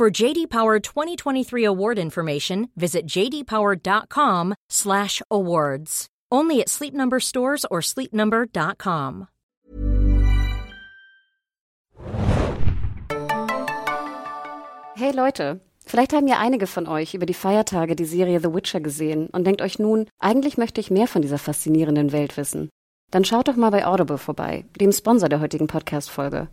For JD Power 2023 award information, visit jdpower.com/awards. Only at Sleep Number stores or sleepnumber.com. Hey Leute, vielleicht haben ja einige von euch über die Feiertage die Serie The Witcher gesehen und denkt euch nun, eigentlich möchte ich mehr von dieser faszinierenden Welt wissen. Dann schaut doch mal bei Audible vorbei, dem Sponsor der heutigen Podcast-Folge.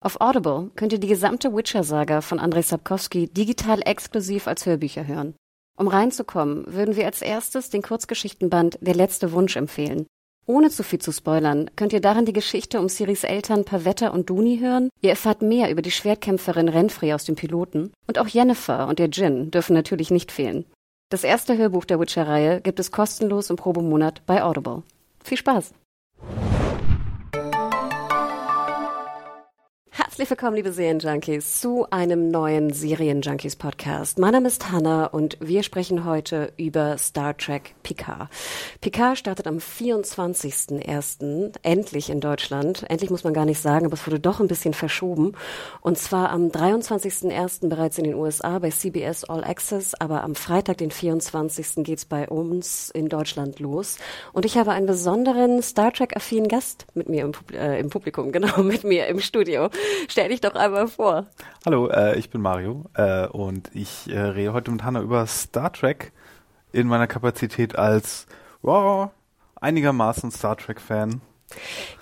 Auf Audible könnt ihr die gesamte Witcher-Saga von Andrei Sapkowski digital exklusiv als Hörbücher hören. Um reinzukommen, würden wir als erstes den Kurzgeschichtenband Der letzte Wunsch empfehlen. Ohne zu viel zu spoilern, könnt ihr darin die Geschichte um Siris Eltern Pavetta und Duni hören. Ihr erfahrt mehr über die Schwertkämpferin Renfrey aus dem Piloten. Und auch Jennifer und ihr Jin dürfen natürlich nicht fehlen. Das erste Hörbuch der Witcher-Reihe gibt es kostenlos im Probemonat bei Audible. Viel Spaß! Herzlich willkommen, liebe Serienjunkies, zu einem neuen Serienjunkies-Podcast. Mein Name ist Hannah und wir sprechen heute über Star Trek Picard. Picard startet am 24.01. endlich in Deutschland. Endlich muss man gar nicht sagen, aber es wurde doch ein bisschen verschoben. Und zwar am 23.01. bereits in den USA bei CBS All Access, aber am Freitag, den 24. geht's bei uns in Deutschland los. Und ich habe einen besonderen Star Trek-affinen Gast mit mir im, äh, im Publikum, genau, mit mir im Studio. Stell dich doch einmal vor. Hallo, äh, ich bin Mario äh, und ich äh, rede heute mit Hanna über Star Trek in meiner Kapazität als wow, einigermaßen Star Trek-Fan.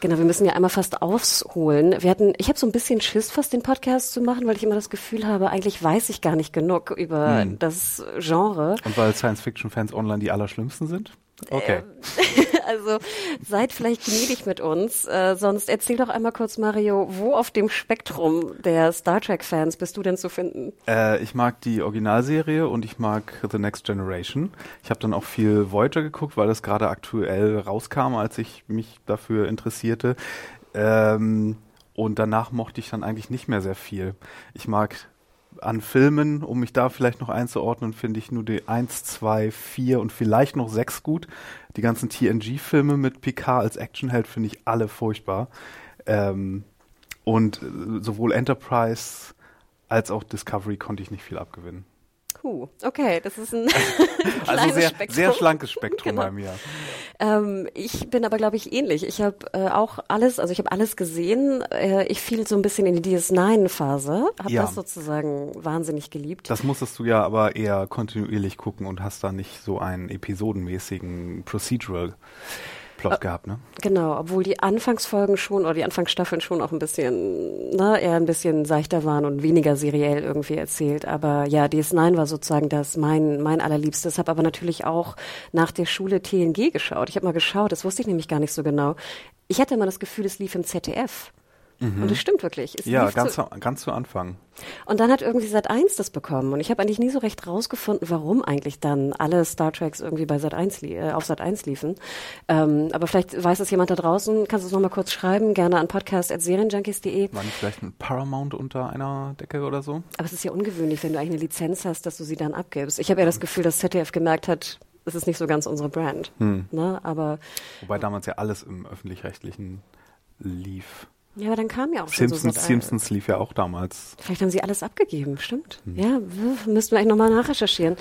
Genau, wir müssen ja einmal fast ausholen. Wir hatten, ich habe so ein bisschen Schiss, fast den Podcast zu machen, weil ich immer das Gefühl habe, eigentlich weiß ich gar nicht genug über hm. das Genre. Und weil Science-Fiction-Fans online die allerschlimmsten sind? Okay. Ähm, also seid vielleicht gnädig mit uns. Äh, sonst erzähl doch einmal kurz, Mario, wo auf dem Spektrum der Star Trek-Fans bist du denn zu finden? Äh, ich mag die Originalserie und ich mag The Next Generation. Ich habe dann auch viel Voyager geguckt, weil das gerade aktuell rauskam, als ich mich dafür interessierte. Ähm, und danach mochte ich dann eigentlich nicht mehr sehr viel. Ich mag an Filmen, um mich da vielleicht noch einzuordnen, finde ich nur die 1, 2, 4 und vielleicht noch 6 gut. Die ganzen TNG-Filme mit Picard als Actionheld finde ich alle furchtbar. Ähm, und äh, sowohl Enterprise als auch Discovery konnte ich nicht viel abgewinnen. Puh, okay, das ist ein also sehr, Spektrum. sehr schlankes Spektrum genau. bei mir. Ähm, ich bin aber, glaube ich, ähnlich. Ich habe äh, auch alles, also ich habe alles gesehen. Äh, ich fiel so ein bisschen in die DS9-Phase, habe ja. das sozusagen wahnsinnig geliebt. Das musstest du ja aber eher kontinuierlich gucken und hast da nicht so einen episodenmäßigen Procedural. Plot gehabt, ne? Genau, obwohl die Anfangsfolgen schon oder die Anfangsstaffeln schon auch ein bisschen, ne, eher ein bisschen seichter waren und weniger seriell irgendwie erzählt. Aber ja, DS9 war sozusagen das mein, mein allerliebstes. Habe aber natürlich auch nach der Schule TNG geschaut. Ich habe mal geschaut, das wusste ich nämlich gar nicht so genau. Ich hatte immer das Gefühl, es lief im ZDF. Mhm. Und das stimmt wirklich. Es ja, ganz zu, ganz zu Anfang. Und dann hat irgendwie Sat 1 das bekommen. Und ich habe eigentlich nie so recht rausgefunden, warum eigentlich dann alle Star Treks irgendwie bei Sat 1 äh, auf Sat 1 liefen. Ähm, aber vielleicht weiß es jemand da draußen. Kannst du es nochmal kurz schreiben? Gerne an podcast.serienjunkies.de. War nicht vielleicht ein Paramount unter einer Decke oder so? Aber es ist ja ungewöhnlich, wenn du eigentlich eine Lizenz hast, dass du sie dann abgibst. Ich habe ja das Gefühl, dass ZDF gemerkt hat, es ist nicht so ganz unsere Brand. Hm. Ne? Aber, Wobei damals ja alles im öffentlich-rechtlichen lief. Ja, aber dann kam ja auch Simpsons, schon so Simpsons lief ja auch damals. Vielleicht haben sie alles abgegeben, stimmt. Hm. Ja, müssten wir eigentlich nochmal nachrecherchieren.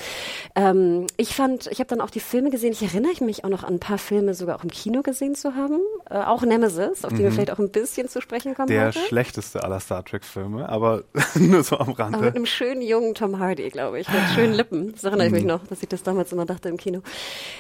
Ähm, ich fand, ich habe dann auch die Filme gesehen. Ich erinnere mich auch noch an ein paar Filme sogar auch im Kino gesehen zu haben. Äh, auch Nemesis, auf die mhm. wir vielleicht auch ein bisschen zu sprechen kommen Der heute. schlechteste aller Star Trek-Filme, aber nur so am Rande. Aber mit einem schönen jungen Tom Hardy, glaube ich, mit schönen Lippen. Das erinnere ich mich mhm. noch, dass ich das damals immer dachte im Kino.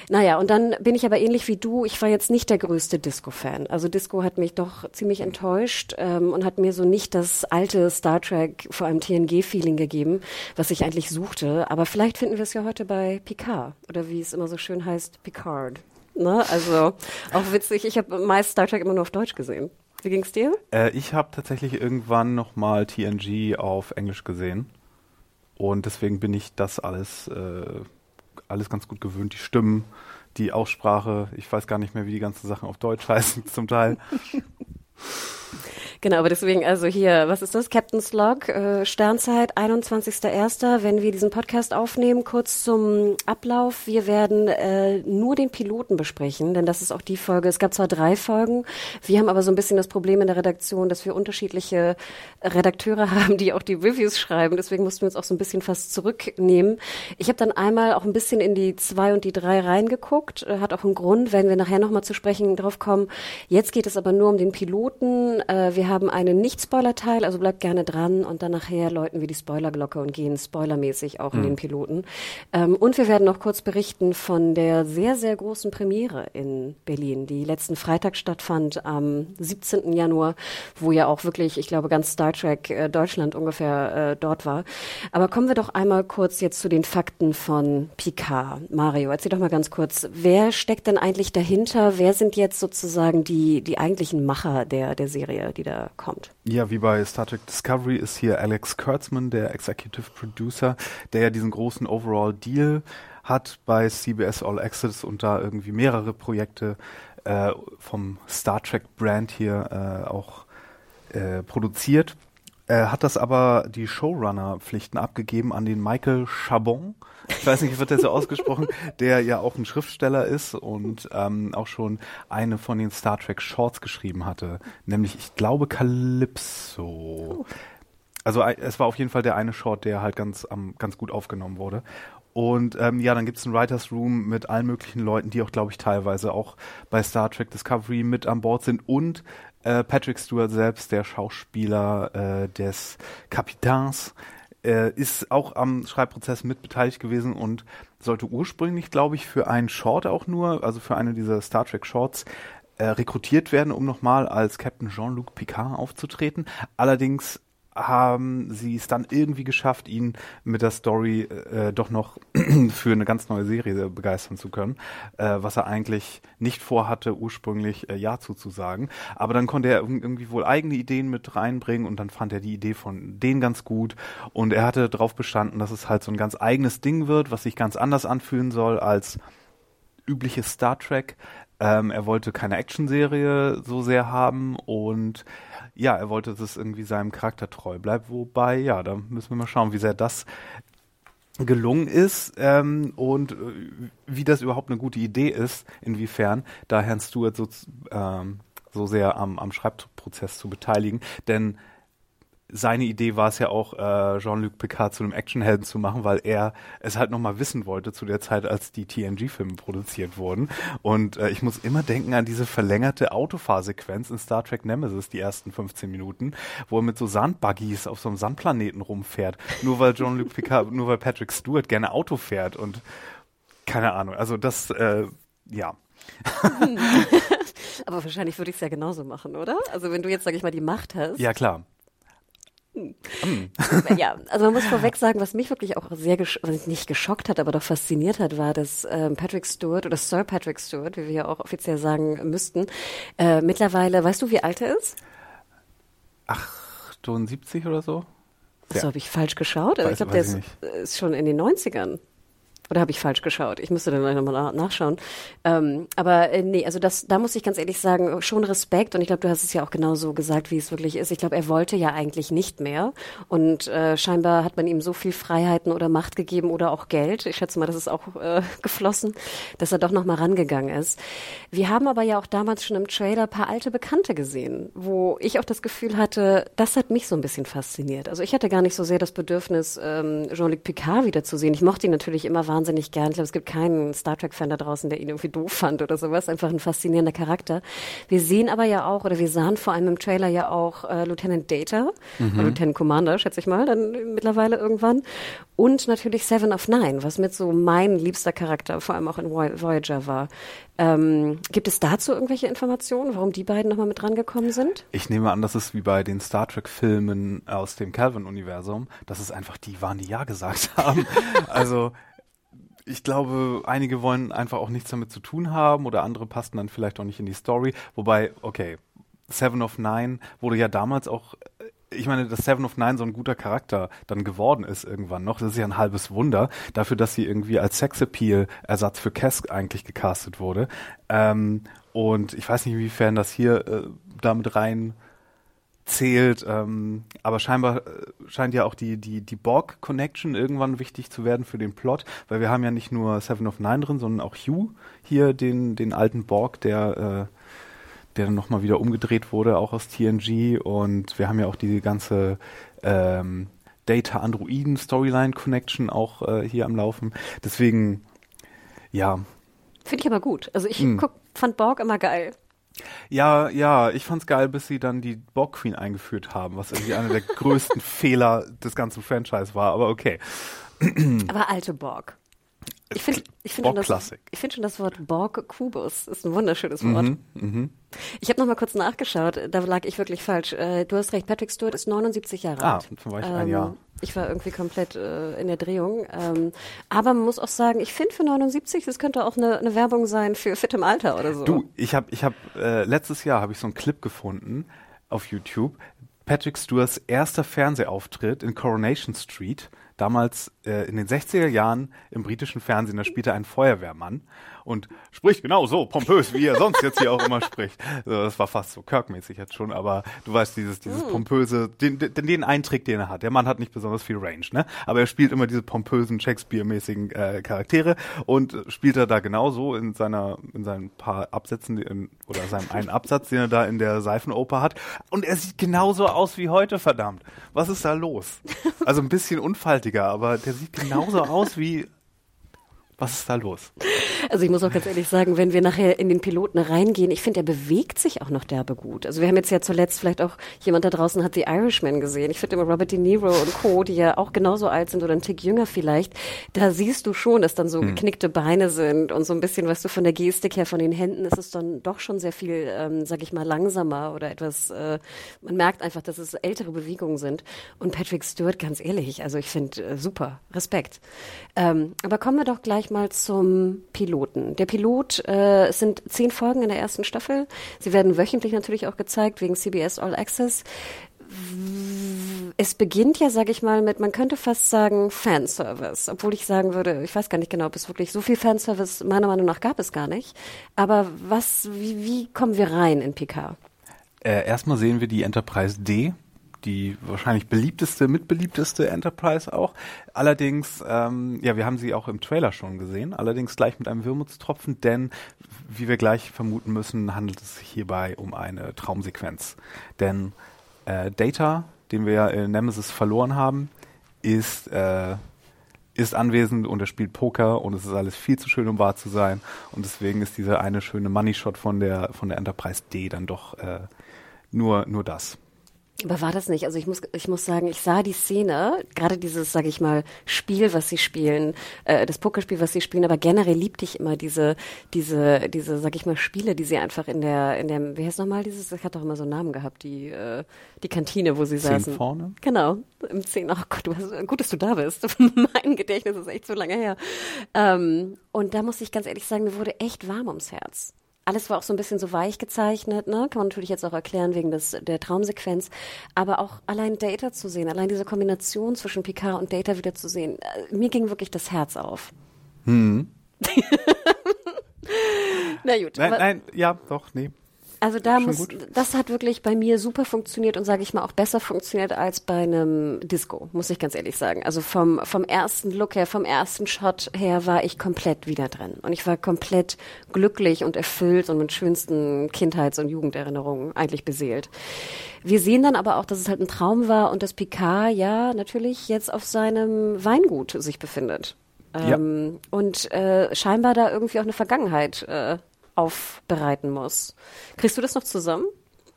Naja, und dann bin ich aber ähnlich wie du. Ich war jetzt nicht der größte Disco-Fan. Also Disco hat mich doch ziemlich enttäuscht. Ähm, und hat mir so nicht das alte Star Trek, vor allem TNG-Feeling gegeben, was ich eigentlich suchte. Aber vielleicht finden wir es ja heute bei Picard oder wie es immer so schön heißt, Picard. Ne? Also auch witzig, ich habe meist Star Trek immer nur auf Deutsch gesehen. Wie ging's dir? Äh, ich habe tatsächlich irgendwann nochmal TNG auf Englisch gesehen. Und deswegen bin ich das alles, äh, alles ganz gut gewöhnt. Die Stimmen, die Aussprache, ich weiß gar nicht mehr, wie die ganzen Sachen auf Deutsch heißen zum Teil. Genau, aber deswegen, also hier, was ist das? Captain's Log, äh, Sternzeit, 21.01., wenn wir diesen Podcast aufnehmen, kurz zum Ablauf. Wir werden äh, nur den Piloten besprechen, denn das ist auch die Folge. Es gab zwar drei Folgen, wir haben aber so ein bisschen das Problem in der Redaktion, dass wir unterschiedliche Redakteure haben, die auch die Reviews schreiben. Deswegen mussten wir uns auch so ein bisschen fast zurücknehmen. Ich habe dann einmal auch ein bisschen in die zwei und die drei reingeguckt. Äh, hat auch einen Grund, werden wir nachher nochmal zu sprechen drauf kommen. Jetzt geht es aber nur um den Piloten. Äh, wir haben einen Nicht-Spoiler-Teil, also bleibt gerne dran und dann nachher läuten wir die Spoilerglocke und gehen spoilermäßig auch mhm. in den Piloten. Ähm, und wir werden noch kurz berichten von der sehr, sehr großen Premiere in Berlin, die letzten Freitag stattfand am 17. Januar, wo ja auch wirklich, ich glaube, ganz Star Trek äh, Deutschland ungefähr äh, dort war. Aber kommen wir doch einmal kurz jetzt zu den Fakten von Picard. Mario, erzähl doch mal ganz kurz, wer steckt denn eigentlich dahinter? Wer sind jetzt sozusagen die, die eigentlichen Macher der, der Serie, die da kommt. Ja, wie bei Star Trek Discovery ist hier Alex Kurtzman, der Executive Producer, der ja diesen großen Overall Deal hat bei CBS All Access und da irgendwie mehrere Projekte äh, vom Star Trek Brand hier äh, auch äh, produziert. Er hat das aber die Showrunner-Pflichten abgegeben an den Michael Chabon. Ich weiß nicht, wird der so ausgesprochen, der ja auch ein Schriftsteller ist und ähm, auch schon eine von den Star Trek Shorts geschrieben hatte, nämlich ich glaube Calypso. Also es war auf jeden Fall der eine Short, der halt ganz, um, ganz gut aufgenommen wurde. Und ähm, ja, dann gibt's ein Writers Room mit allen möglichen Leuten, die auch, glaube ich, teilweise auch bei Star Trek Discovery mit an Bord sind und äh, Patrick Stewart selbst, der Schauspieler äh, des Kapitäns, äh, ist auch am Schreibprozess mit beteiligt gewesen und sollte ursprünglich, glaube ich, für einen Short auch nur, also für eine dieser Star Trek Shorts, äh, rekrutiert werden, um nochmal als Captain Jean-Luc Picard aufzutreten. Allerdings haben sie es dann irgendwie geschafft, ihn mit der Story äh, doch noch für eine ganz neue Serie begeistern zu können, äh, was er eigentlich nicht vorhatte, ursprünglich äh, Ja zuzusagen. Aber dann konnte er irgendwie wohl eigene Ideen mit reinbringen und dann fand er die Idee von denen ganz gut und er hatte darauf bestanden, dass es halt so ein ganz eigenes Ding wird, was sich ganz anders anfühlen soll als übliches Star Trek. Ähm, er wollte keine Actionserie so sehr haben und ja, er wollte, dass es irgendwie seinem Charakter treu bleibt. Wobei, ja, da müssen wir mal schauen, wie sehr das gelungen ist ähm, und äh, wie das überhaupt eine gute Idee ist, inwiefern da Herrn Stewart so, ähm, so sehr am, am Schreibprozess zu beteiligen. Denn seine Idee war es ja auch, äh, Jean-Luc Picard zu einem Actionhelden zu machen, weil er es halt nochmal wissen wollte zu der Zeit, als die TNG-Filme produziert wurden. Und äh, ich muss immer denken an diese verlängerte Autofahrsequenz in Star Trek Nemesis, die ersten 15 Minuten, wo er mit so Sandbuggies auf so einem Sandplaneten rumfährt. Nur weil Jean-Luc Picard, nur weil Patrick Stewart gerne Auto fährt und keine Ahnung. Also das, äh, ja. Aber wahrscheinlich würde ich es ja genauso machen, oder? Also wenn du jetzt, sag ich mal, die Macht hast. Ja, klar. Hm. ja, also man muss vorweg sagen, was mich wirklich auch sehr, gesch was nicht geschockt hat, aber doch fasziniert hat, war, dass ähm, Patrick Stewart oder Sir Patrick Stewart, wie wir ja auch offiziell sagen müssten, äh, mittlerweile, weißt du, wie alt er ist? 78 oder so? So ja. habe ich falsch geschaut. Also ich glaube, der ist, ist, schon in den 90ern. Oder habe ich falsch geschaut? Ich müsste dann nochmal nachschauen. Ähm, aber äh, nee, also das, da muss ich ganz ehrlich sagen, schon Respekt. Und ich glaube, du hast es ja auch genauso gesagt, wie es wirklich ist. Ich glaube, er wollte ja eigentlich nicht mehr. Und äh, scheinbar hat man ihm so viel Freiheiten oder Macht gegeben oder auch Geld. Ich schätze mal, das ist auch äh, geflossen, dass er doch nochmal rangegangen ist. Wir haben aber ja auch damals schon im Trailer paar alte Bekannte gesehen, wo ich auch das Gefühl hatte, das hat mich so ein bisschen fasziniert. Also ich hatte gar nicht so sehr das Bedürfnis, ähm, Jean-Luc Picard wiederzusehen. Ich mochte ihn natürlich immer wahnsinnig gern. Ich glaube, es gibt keinen Star Trek-Fan da draußen, der ihn irgendwie doof fand oder sowas. Einfach ein faszinierender Charakter. Wir sehen aber ja auch, oder wir sahen vor allem im Trailer ja auch äh, Lieutenant Data, mhm. Lieutenant Commander, schätze ich mal, dann mittlerweile irgendwann. Und natürlich Seven of Nine, was mit so mein liebster Charakter, vor allem auch in Voyager war. Ähm, gibt es dazu irgendwelche Informationen, warum die beiden nochmal mit rangekommen sind? Ich nehme an, dass es wie bei den Star Trek-Filmen aus dem Calvin-Universum, dass es einfach die waren, die Ja gesagt haben. also ich glaube, einige wollen einfach auch nichts damit zu tun haben oder andere passen dann vielleicht auch nicht in die Story. Wobei, okay, Seven of Nine wurde ja damals auch ich meine, dass Seven of Nine so ein guter Charakter dann geworden ist irgendwann noch, das ist ja ein halbes Wunder, dafür, dass sie irgendwie als Sexappeal-Ersatz für Cass eigentlich gecastet wurde. Ähm, und ich weiß nicht, inwiefern das hier äh, damit rein zählt, ähm, aber scheinbar äh, scheint ja auch die, die, die Borg-Connection irgendwann wichtig zu werden für den Plot, weil wir haben ja nicht nur Seven of Nine drin, sondern auch Hugh hier, den, den alten Borg, der äh, der dann nochmal wieder umgedreht wurde, auch aus TNG. Und wir haben ja auch diese ganze ähm, Data-Androiden-Storyline-Connection auch äh, hier am Laufen. Deswegen, ja. Finde ich aber gut. Also ich hm. guck, fand Borg immer geil. Ja, ja, ich fand's geil, bis sie dann die Borg Queen eingeführt haben, was irgendwie einer der größten Fehler des ganzen Franchise war, aber okay. aber alte Borg. Ich finde ich find schon, das, ich find schon das Wort Borg-Kubus ist ein wunderschönes Wort. Mhm, mh. Ich habe noch mal kurz nachgeschaut, da lag ich wirklich falsch. Äh, du hast recht, Patrick Stewart ist 79 Jahre ah, alt. Ah, war ich ähm, ein Jahr. Ich war irgendwie komplett äh, in der Drehung. Ähm, aber man muss auch sagen, ich finde für 79, das könnte auch eine, eine Werbung sein für Fit im Alter oder so. Du, ich habe ich hab, äh, letztes Jahr habe ich so einen Clip gefunden auf YouTube. Patrick Stewarts erster Fernsehauftritt in Coronation Street damals äh, in den 60er Jahren im britischen Fernsehen, da spielte ein Feuerwehrmann und spricht genau so pompös, wie er sonst jetzt hier auch immer spricht. Also das war fast so Kirk-mäßig jetzt schon, aber du weißt, dieses, dieses mm. pompöse, den, den, den einen Trick, den er hat. Der Mann hat nicht besonders viel Range, ne? Aber er spielt immer diese pompösen Shakespeare-mäßigen äh, Charaktere und spielt er da genauso in seiner, in seinen paar Absätzen in, oder seinem einen Absatz, den er da in der Seifenoper hat. Und er sieht genauso aus wie heute, verdammt. Was ist da los? Also ein bisschen unfaltiger, aber der sieht genauso aus wie was ist da los? Also ich muss auch ganz ehrlich sagen, wenn wir nachher in den Piloten reingehen, ich finde, er bewegt sich auch noch derbe gut. Also wir haben jetzt ja zuletzt vielleicht auch jemand da draußen hat The Irishman gesehen. Ich finde immer Robert De Niro und Co., die ja auch genauso alt sind oder ein Tick jünger vielleicht, da siehst du schon, dass dann so hm. geknickte Beine sind und so ein bisschen, weißt du, von der Gestik her, von den Händen ist es dann doch schon sehr viel, ähm, sag ich mal, langsamer oder etwas, äh, man merkt einfach, dass es ältere Bewegungen sind. Und Patrick Stewart, ganz ehrlich, also ich finde äh, super, Respekt. Ähm, aber kommen wir doch gleich mal zum Piloten. Der Pilot, äh, es sind zehn Folgen in der ersten Staffel. Sie werden wöchentlich natürlich auch gezeigt wegen CBS All Access. Es beginnt ja, sage ich mal, mit, man könnte fast sagen, Fanservice. Obwohl ich sagen würde, ich weiß gar nicht genau, ob es wirklich so viel Fanservice meiner Meinung nach gab es gar nicht. Aber was, wie, wie kommen wir rein in PK? Äh, erstmal sehen wir die Enterprise D, die wahrscheinlich beliebteste, mitbeliebteste Enterprise auch. Allerdings, ähm, ja, wir haben sie auch im Trailer schon gesehen, allerdings gleich mit einem Wirmutstropfen, denn wie wir gleich vermuten müssen, handelt es sich hierbei um eine Traumsequenz. Denn äh, Data, den wir ja in Nemesis verloren haben, ist äh, ist anwesend und er spielt Poker und es ist alles viel zu schön, um wahr zu sein. Und deswegen ist dieser eine schöne Money Shot von der von der Enterprise D dann doch äh, nur nur das. Aber war das nicht? Also ich muss, ich muss sagen, ich sah die Szene, gerade dieses, sage ich mal, Spiel, was sie spielen, äh, das Pokerspiel, was sie spielen, aber generell liebte ich immer diese, diese, diese, sag ich mal, Spiele, die sie einfach in der, in der, wie heißt nochmal dieses, das hat doch immer so einen Namen gehabt, die, äh, die Kantine, wo sie Zehn saßen. vorne? Genau, im Zehn. Oh Gott, du hast, gut, dass du da bist. mein Gedächtnis ist echt so lange her. Ähm, und da muss ich ganz ehrlich sagen, mir wurde echt warm ums Herz alles war auch so ein bisschen so weich gezeichnet, ne? Kann man natürlich jetzt auch erklären wegen des, der Traumsequenz. Aber auch allein Data zu sehen, allein diese Kombination zwischen Picard und Data wieder zu sehen, äh, mir ging wirklich das Herz auf. Hm. Na gut. Nein, nein, ja, doch, nee. Also da muss, das hat wirklich bei mir super funktioniert und sage ich mal auch besser funktioniert als bei einem Disco, muss ich ganz ehrlich sagen. Also vom, vom ersten Look her, vom ersten Shot her war ich komplett wieder drin. Und ich war komplett glücklich und erfüllt und mit schönsten Kindheits- und Jugenderinnerungen eigentlich beseelt. Wir sehen dann aber auch, dass es halt ein Traum war und dass Picard ja natürlich jetzt auf seinem Weingut sich befindet. Ja. Ähm, und äh, scheinbar da irgendwie auch eine Vergangenheit äh, aufbereiten muss. Kriegst du das noch zusammen?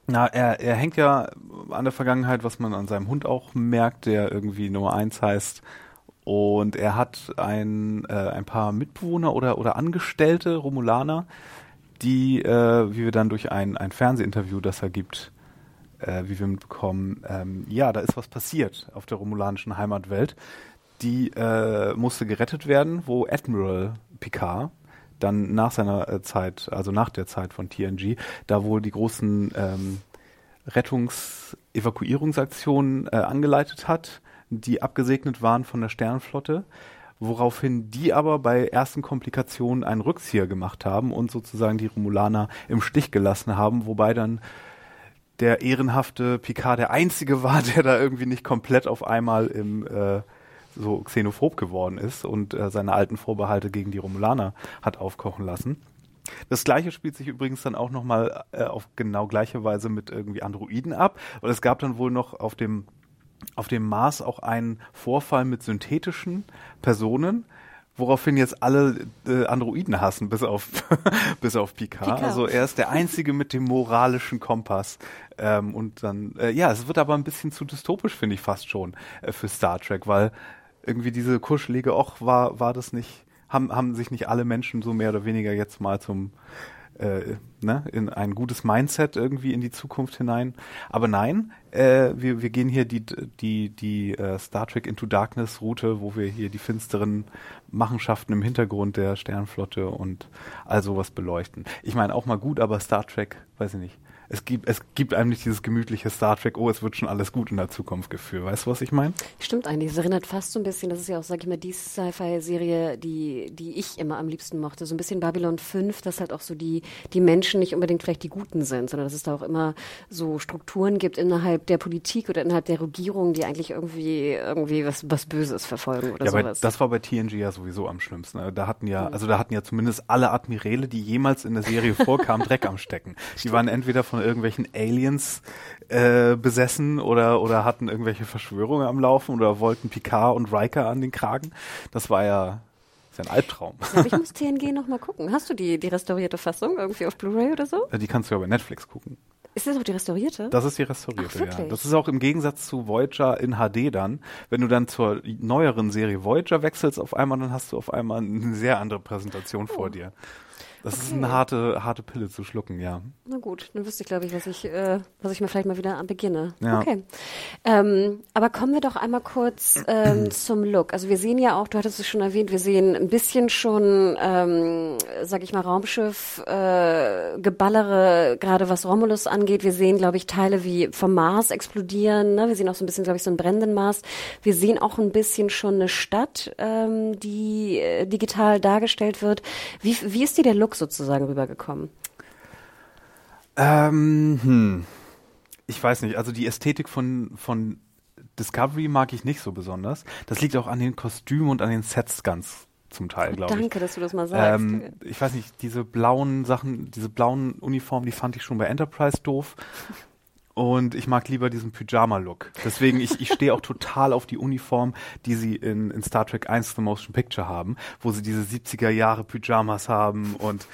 Na, er, er hängt ja an der Vergangenheit, was man an seinem Hund auch merkt, der irgendwie Nummer eins heißt. Und er hat ein, äh, ein paar Mitbewohner oder, oder Angestellte, Romulaner, die, äh, wie wir dann durch ein, ein Fernsehinterview, das er gibt, äh, wie wir mitbekommen, ähm, ja, da ist was passiert auf der romulanischen Heimatwelt. Die äh, musste gerettet werden, wo Admiral Picard dann nach seiner äh, Zeit, also nach der Zeit von TNG, da wohl die großen ähm, Rettungs-Evakuierungsaktionen äh, angeleitet hat, die abgesegnet waren von der Sternenflotte woraufhin die aber bei ersten Komplikationen einen Rückzieher gemacht haben und sozusagen die Romulaner im Stich gelassen haben, wobei dann der ehrenhafte Picard der einzige war, der da irgendwie nicht komplett auf einmal im äh, so xenophob geworden ist und äh, seine alten Vorbehalte gegen die Romulaner hat aufkochen lassen. Das gleiche spielt sich übrigens dann auch nochmal äh, auf genau gleiche Weise mit irgendwie Androiden ab. Und es gab dann wohl noch auf dem auf dem Mars auch einen Vorfall mit synthetischen Personen, woraufhin jetzt alle äh, Androiden hassen, bis auf bis auf Picard. Picard. Also er ist der einzige mit dem moralischen Kompass. Ähm, und dann, äh, ja, es wird aber ein bisschen zu dystopisch, finde ich fast schon äh, für Star Trek, weil irgendwie diese kuschelige, och, war war das nicht, haben haben sich nicht alle Menschen so mehr oder weniger jetzt mal zum äh, ne, in ein gutes Mindset irgendwie in die Zukunft hinein. Aber nein, äh, wir, wir gehen hier die, die, die uh, Star Trek Into Darkness Route, wo wir hier die finsteren Machenschaften im Hintergrund der Sternflotte und all sowas beleuchten. Ich meine auch mal gut, aber Star Trek, weiß ich nicht es gibt, es gibt einem nicht dieses gemütliche Star Trek, oh, es wird schon alles gut in der Zukunft Gefühl. Weißt du, was ich meine? Stimmt eigentlich. Es erinnert fast so ein bisschen, das ist ja auch, sag ich mal, die Sci-Fi-Serie, die, die ich immer am liebsten mochte. So ein bisschen Babylon 5, dass halt auch so die, die Menschen nicht unbedingt vielleicht die Guten sind, sondern dass es da auch immer so Strukturen gibt innerhalb der Politik oder innerhalb der Regierung, die eigentlich irgendwie, irgendwie was, was Böses verfolgen oder ja, sowas. das war bei TNG ja sowieso am schlimmsten. Da hatten ja, also da hatten ja zumindest alle Admiräle, die jemals in der Serie vorkamen, Dreck am Stecken. Die waren entweder von von irgendwelchen Aliens äh, besessen oder, oder hatten irgendwelche Verschwörungen am Laufen oder wollten Picard und Riker an den Kragen. Das war ja ja ein Albtraum. ich muss TNG noch mal gucken. Hast du die, die restaurierte Fassung irgendwie auf Blu-ray oder so? Die kannst du ja bei Netflix gucken. Ist das auch die restaurierte? Das ist die restaurierte, Ach, ja. Das ist auch im Gegensatz zu Voyager in HD dann. Wenn du dann zur neueren Serie Voyager wechselst auf einmal, dann hast du auf einmal eine sehr andere Präsentation oh. vor dir. Das okay. ist eine harte, harte Pille zu schlucken, ja. Na gut, dann wüsste ich, glaube ich, was ich, äh, was ich mir vielleicht mal wieder beginne. Ja. Okay. Ähm, aber kommen wir doch einmal kurz ähm, zum Look. Also wir sehen ja auch, du hattest es schon erwähnt, wir sehen ein bisschen schon, ähm, sag ich mal, Raumschiff, äh, Geballere, gerade was Romulus angeht. Wir sehen, glaube ich, Teile wie vom Mars explodieren. Ne? Wir sehen auch so ein bisschen, glaube ich, so einen brennenden Mars. Wir sehen auch ein bisschen schon eine Stadt, ähm, die äh, digital dargestellt wird. Wie, wie ist dir der Look sozusagen rübergekommen? Ähm, hm. Ich weiß nicht. Also die Ästhetik von, von Discovery mag ich nicht so besonders. Das liegt auch an den Kostümen und an den Sets ganz zum Teil, glaube ich. Danke, dass du das mal sagst. Ähm, ich weiß nicht, diese blauen Sachen, diese blauen Uniformen, die fand ich schon bei Enterprise doof. Und ich mag lieber diesen Pyjama-Look. Deswegen, ich, ich stehe auch total auf die Uniform, die sie in, in Star Trek 1 The Motion Picture haben, wo sie diese 70er Jahre Pyjamas haben und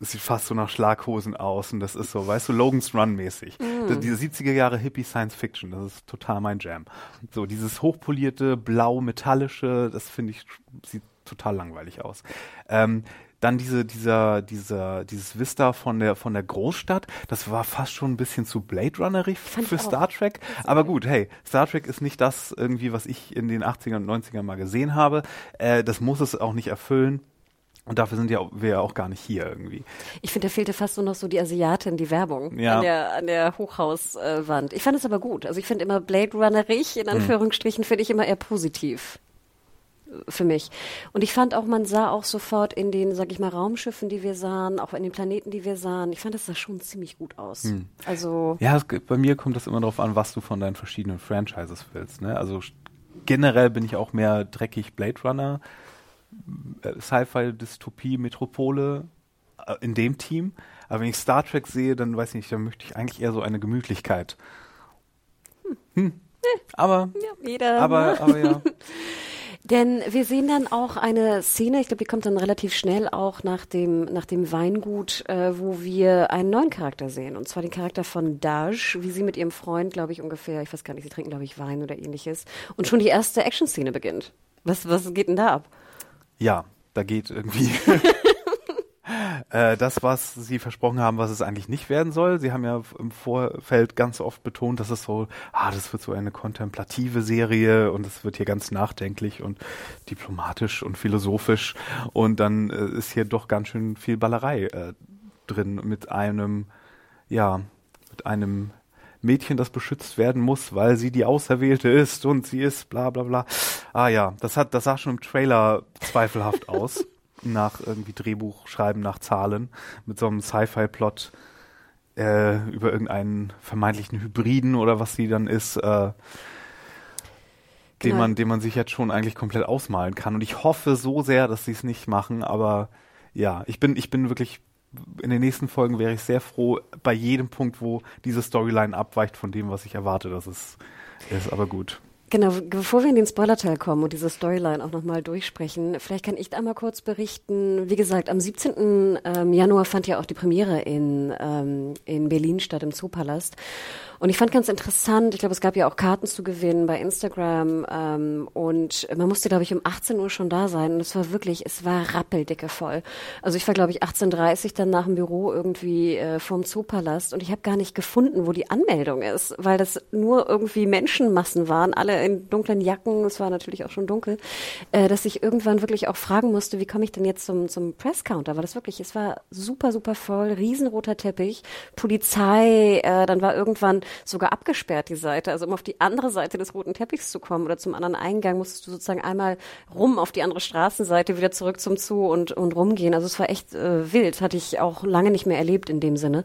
es sieht fast so nach Schlaghosen aus und das ist so, weißt du, Logan's Run mäßig. Mm. Diese 70er Jahre Hippie Science Fiction, das ist total mein Jam. So, dieses hochpolierte, blau, metallische, das finde ich, sieht total langweilig aus. Ähm, dann diese, dieser, dieser, dieses Vista von der, von der Großstadt, das war fast schon ein bisschen zu Blade Runnerig für Star Trek. Aber gut, hey, Star Trek ist nicht das irgendwie, was ich in den 80ern und 90ern mal gesehen habe. Äh, das muss es auch nicht erfüllen. Und dafür sind ja wir ja auch gar nicht hier irgendwie. Ich finde, da fehlte fast nur noch so die Asiatin, die Werbung ja. an der, an der Hochhauswand. ich fand es aber gut. Also ich finde immer Blade Runnerig, in hm. Anführungsstrichen, finde ich immer eher positiv für mich. Und ich fand auch, man sah auch sofort in den, sag ich mal, Raumschiffen, die wir sahen, auch in den Planeten, die wir sahen, ich fand, das sah schon ziemlich gut aus. Hm. Also. Ja, es, bei mir kommt das immer darauf an, was du von deinen verschiedenen Franchises willst. Ne? Also generell bin ich auch mehr dreckig Blade Runner, äh, Sci-Fi, Dystopie, Metropole äh, in dem Team. Aber wenn ich Star Trek sehe, dann weiß ich nicht, dann möchte ich eigentlich eher so eine Gemütlichkeit. Hm. hm. Aber, ja, jeder. aber, aber ja. Denn wir sehen dann auch eine Szene, ich glaube, die kommt dann relativ schnell auch nach dem, nach dem Weingut, äh, wo wir einen neuen Charakter sehen. Und zwar den Charakter von Daj, wie sie mit ihrem Freund, glaube ich, ungefähr, ich weiß gar nicht, sie trinken, glaube ich, Wein oder ähnliches. Und schon die erste Action-Szene beginnt. Was, was geht denn da ab? Ja, da geht irgendwie äh, das, was sie versprochen haben, was es eigentlich nicht werden soll. Sie haben ja im Vorfeld ganz oft betont, dass es so, ah, das wird so eine kontemplative Serie und es wird hier ganz nachdenklich und diplomatisch und philosophisch und dann äh, ist hier doch ganz schön viel Ballerei äh, drin mit einem, ja, mit einem Mädchen, das beschützt werden muss, weil sie die Auserwählte ist und sie ist bla bla bla. Ah ja, das hat, das sah schon im Trailer zweifelhaft aus. Nach irgendwie Drehbuch schreiben nach Zahlen mit so einem Sci-Fi-Plot äh, über irgendeinen vermeintlichen Hybriden oder was sie dann ist. Äh, den Genau. man, den man sich jetzt schon eigentlich komplett ausmalen kann. Und ich hoffe so sehr, dass sie es nicht machen, aber ja, ich bin, ich bin wirklich, in den nächsten Folgen wäre ich sehr froh, bei jedem Punkt, wo diese Storyline abweicht von dem, was ich erwarte, das ist, ist aber gut. Genau, bevor wir in den Spoilerteil kommen und diese Storyline auch nochmal durchsprechen, vielleicht kann ich einmal kurz berichten. Wie gesagt, am 17. ähm, Januar fand ja auch die Premiere in, ähm, in Berlin statt, im Zoopalast. Und ich fand ganz interessant, ich glaube, es gab ja auch Karten zu gewinnen bei Instagram ähm, und man musste, glaube ich, um 18 Uhr schon da sein und es war wirklich, es war rappeldicke voll. Also ich war, glaube ich, 18.30 dann nach dem Büro irgendwie äh, vorm Zoopalast und ich habe gar nicht gefunden, wo die Anmeldung ist, weil das nur irgendwie Menschenmassen waren, alle in dunklen Jacken, es war natürlich auch schon dunkel, äh, dass ich irgendwann wirklich auch fragen musste, wie komme ich denn jetzt zum, zum Presscounter, weil das wirklich, es war super, super voll, riesenroter Teppich, Polizei, äh, dann war irgendwann sogar abgesperrt die Seite, also um auf die andere Seite des roten Teppichs zu kommen oder zum anderen Eingang musstest du sozusagen einmal rum auf die andere Straßenseite, wieder zurück zum Zoo und, und rumgehen, also es war echt äh, wild, hatte ich auch lange nicht mehr erlebt in dem Sinne.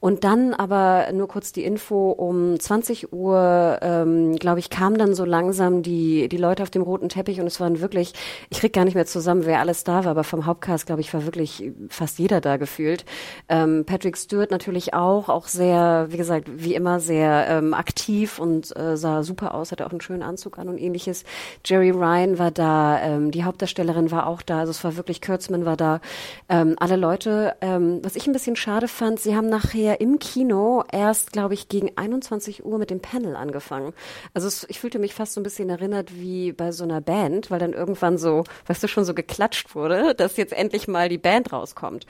Und dann aber nur kurz die Info, um 20 Uhr, ähm, glaube ich, kam dann so langsam die, die Leute auf dem roten Teppich und es waren wirklich, ich krieg gar nicht mehr zusammen, wer alles da war, aber vom Hauptcast, glaube ich, war wirklich fast jeder da gefühlt. Ähm, Patrick Stewart natürlich auch, auch sehr, wie gesagt, wie immer sehr ähm, aktiv und äh, sah super aus, hatte auch einen schönen Anzug an und ähnliches. Jerry Ryan war da, ähm, die Hauptdarstellerin war auch da, also es war wirklich, Kurtzman war da, ähm, alle Leute. Ähm, was ich ein bisschen schade fand, sie haben nachher im Kino erst, glaube ich, gegen 21 Uhr mit dem Panel angefangen. Also es, ich fühlte mich fast so ein bisschen erinnert wie bei so einer Band, weil dann irgendwann so, weißt du, schon so geklatscht wurde, dass jetzt endlich mal die Band rauskommt.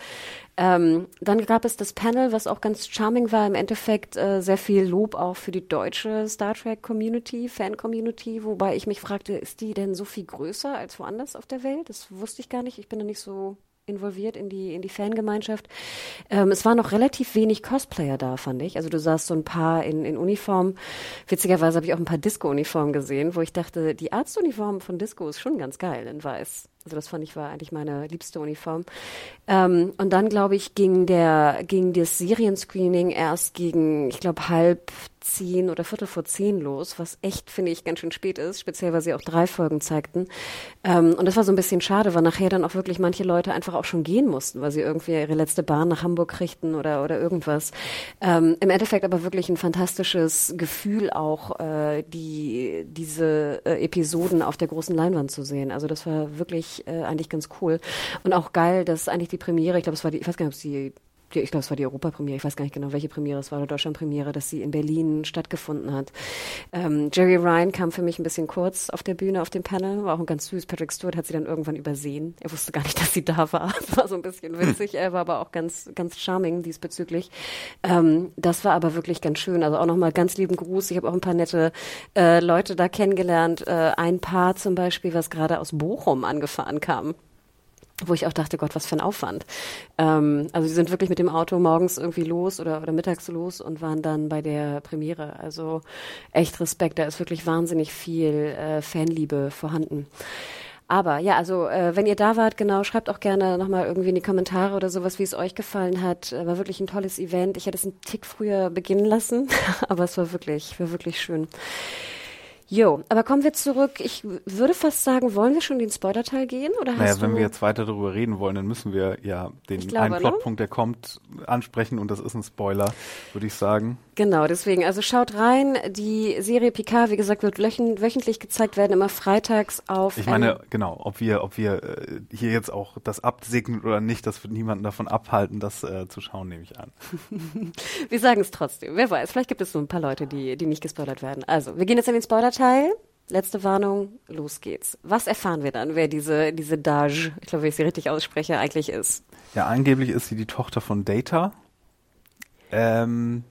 Ähm, dann gab es das Panel, was auch ganz charming war. Im Endeffekt äh, sehr viel Lob auch für die deutsche Star Trek Community, Fan Community, wobei ich mich fragte, ist die denn so viel größer als woanders auf der Welt? Das wusste ich gar nicht. Ich bin da nicht so involviert in die in die Fangemeinschaft. Ähm, es waren noch relativ wenig Cosplayer da, fand ich. Also du sahst so ein paar in, in Uniform. Witzigerweise habe ich auch ein paar Disco-Uniformen gesehen, wo ich dachte, die Arztuniform von Disco ist schon ganz geil in Weiß. Also das fand ich war eigentlich meine liebste Uniform. Ähm, und dann glaube ich ging der ging das Serienscreening erst gegen ich glaube halb zehn oder viertel vor zehn los, was echt finde ich ganz schön spät ist, speziell weil sie auch drei Folgen zeigten. Ähm, und das war so ein bisschen schade, weil nachher dann auch wirklich manche Leute einfach auch schon gehen mussten, weil sie irgendwie ihre letzte Bahn nach Hamburg kriegten oder oder irgendwas. Ähm, Im Endeffekt aber wirklich ein fantastisches Gefühl auch äh, die diese äh, Episoden auf der großen Leinwand zu sehen. Also das war wirklich äh, eigentlich ganz cool und auch geil, dass eigentlich die Premiere, ich glaube es war die, ich weiß gar nicht, ob es die die, ich glaube, es war die Europapremiere, ich weiß gar nicht genau, welche Premiere es war, oder Deutschlandpremiere, dass sie in Berlin stattgefunden hat. Ähm, Jerry Ryan kam für mich ein bisschen kurz auf der Bühne, auf dem Panel, war auch ganz süß. Patrick Stewart hat sie dann irgendwann übersehen. Er wusste gar nicht, dass sie da war. Das war so ein bisschen witzig, er war aber auch ganz, ganz charming diesbezüglich. Ähm, das war aber wirklich ganz schön. Also auch nochmal ganz lieben Gruß. Ich habe auch ein paar nette äh, Leute da kennengelernt. Äh, ein Paar zum Beispiel, was gerade aus Bochum angefahren kam wo ich auch dachte, Gott, was für ein Aufwand. Ähm, also sie sind wirklich mit dem Auto morgens irgendwie los oder, oder mittags los und waren dann bei der Premiere. Also echt Respekt, da ist wirklich wahnsinnig viel äh, Fanliebe vorhanden. Aber ja, also äh, wenn ihr da wart, genau, schreibt auch gerne nochmal irgendwie in die Kommentare oder sowas, wie es euch gefallen hat. Äh, War wirklich ein tolles Event. Ich hätte es einen Tick früher beginnen lassen, aber es war wirklich, war wirklich schön. Jo, aber kommen wir zurück. Ich würde fast sagen, wollen wir schon den Spoiler-Teil gehen? Oder hast Naja, wenn wir jetzt weiter darüber reden wollen, dann müssen wir ja den glaube, einen ne? Plotpunkt, der kommt, ansprechen und das ist ein Spoiler, würde ich sagen. Genau, deswegen, also schaut rein. Die Serie Picard, wie gesagt, wird löchen, wöchentlich gezeigt werden, immer freitags auf. Ich meine, genau, ob wir, ob wir äh, hier jetzt auch das absegnen oder nicht, das wird niemanden davon abhalten, das äh, zu schauen, nehme ich an. Wir sagen es trotzdem. Wer weiß, vielleicht gibt es so ein paar Leute, die, die nicht gespoilert werden. Also, wir gehen jetzt in den Spoiler-Teil. Letzte Warnung, los geht's. Was erfahren wir dann, wer diese, diese Daj, ich glaube, wenn ich sie richtig ausspreche, eigentlich ist? Ja, angeblich ist sie die Tochter von Data. Ähm,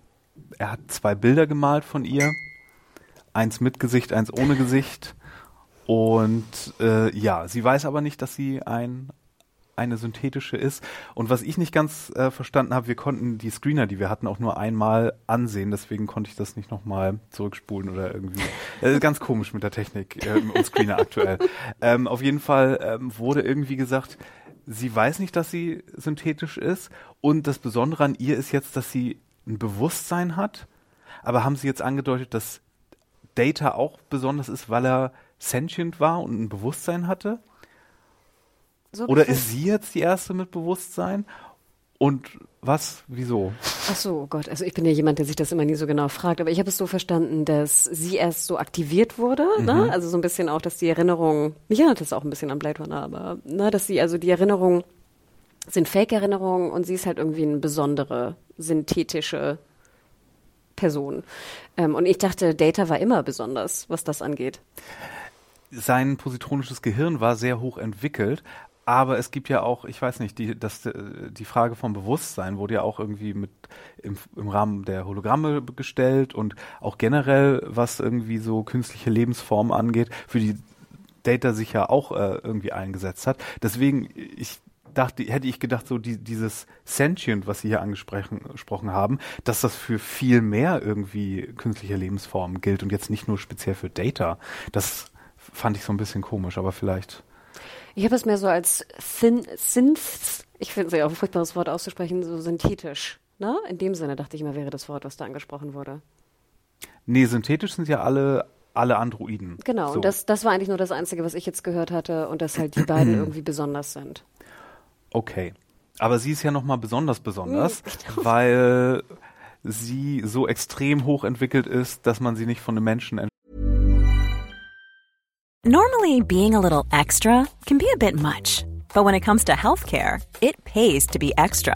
er hat zwei Bilder gemalt von ihr. Eins mit Gesicht, eins ohne Gesicht. Und äh, ja, sie weiß aber nicht, dass sie ein eine synthetische ist. Und was ich nicht ganz äh, verstanden habe, wir konnten die Screener, die wir hatten, auch nur einmal ansehen. Deswegen konnte ich das nicht nochmal zurückspulen oder irgendwie. Das ist ganz komisch mit der Technik äh, und Screener aktuell. Ähm, auf jeden Fall ähm, wurde irgendwie gesagt, sie weiß nicht, dass sie synthetisch ist. Und das Besondere an ihr ist jetzt, dass sie ein Bewusstsein hat. Aber haben sie jetzt angedeutet, dass Data auch besonders ist, weil er sentient war und ein Bewusstsein hatte? So Oder ist sie jetzt die erste mit Bewusstsein? Und was? Wieso? Ach so, oh Gott, also ich bin ja jemand, der sich das immer nie so genau fragt, aber ich habe es so verstanden, dass sie erst so aktiviert wurde, ne? also so ein bisschen auch, dass die Erinnerung, mich erinnert das auch ein bisschen an Blade Runner, aber ne, dass sie, also die Erinnerungen sind Fake-Erinnerungen und sie ist halt irgendwie eine besondere, synthetische Person. Ähm, und ich dachte, Data war immer besonders, was das angeht. Sein positronisches Gehirn war sehr hoch entwickelt, aber es gibt ja auch, ich weiß nicht, die, das, äh, die Frage vom Bewusstsein wurde ja auch irgendwie mit im, im Rahmen der Hologramme gestellt und auch generell, was irgendwie so künstliche Lebensformen angeht, für die Data sich ja auch äh, irgendwie eingesetzt hat. Deswegen, ich dachte, hätte ich gedacht, so die, dieses Sentient, was Sie hier angesprochen gesprochen haben, dass das für viel mehr irgendwie künstliche Lebensformen gilt und jetzt nicht nur speziell für Data. Das fand ich so ein bisschen komisch, aber vielleicht. Ich habe es mehr so als Thin, Synth, ich finde es ja auch ein furchtbares Wort auszusprechen, so synthetisch. Ne? In dem Sinne dachte ich immer, wäre das Wort, was da angesprochen wurde. Nee, synthetisch sind ja alle, alle Androiden. Genau, So. und das, das war eigentlich nur das Einzige, was ich jetzt gehört hatte und dass halt die beiden irgendwie besonders sind. Okay. Aber sie ist ja nochmal besonders besonders, Mm, weil sie so extrem hoch entwickelt ist, dass man sie nicht von einem Menschen Normally, being a little extra can be a bit much, but when it comes to healthcare, it pays to be extra.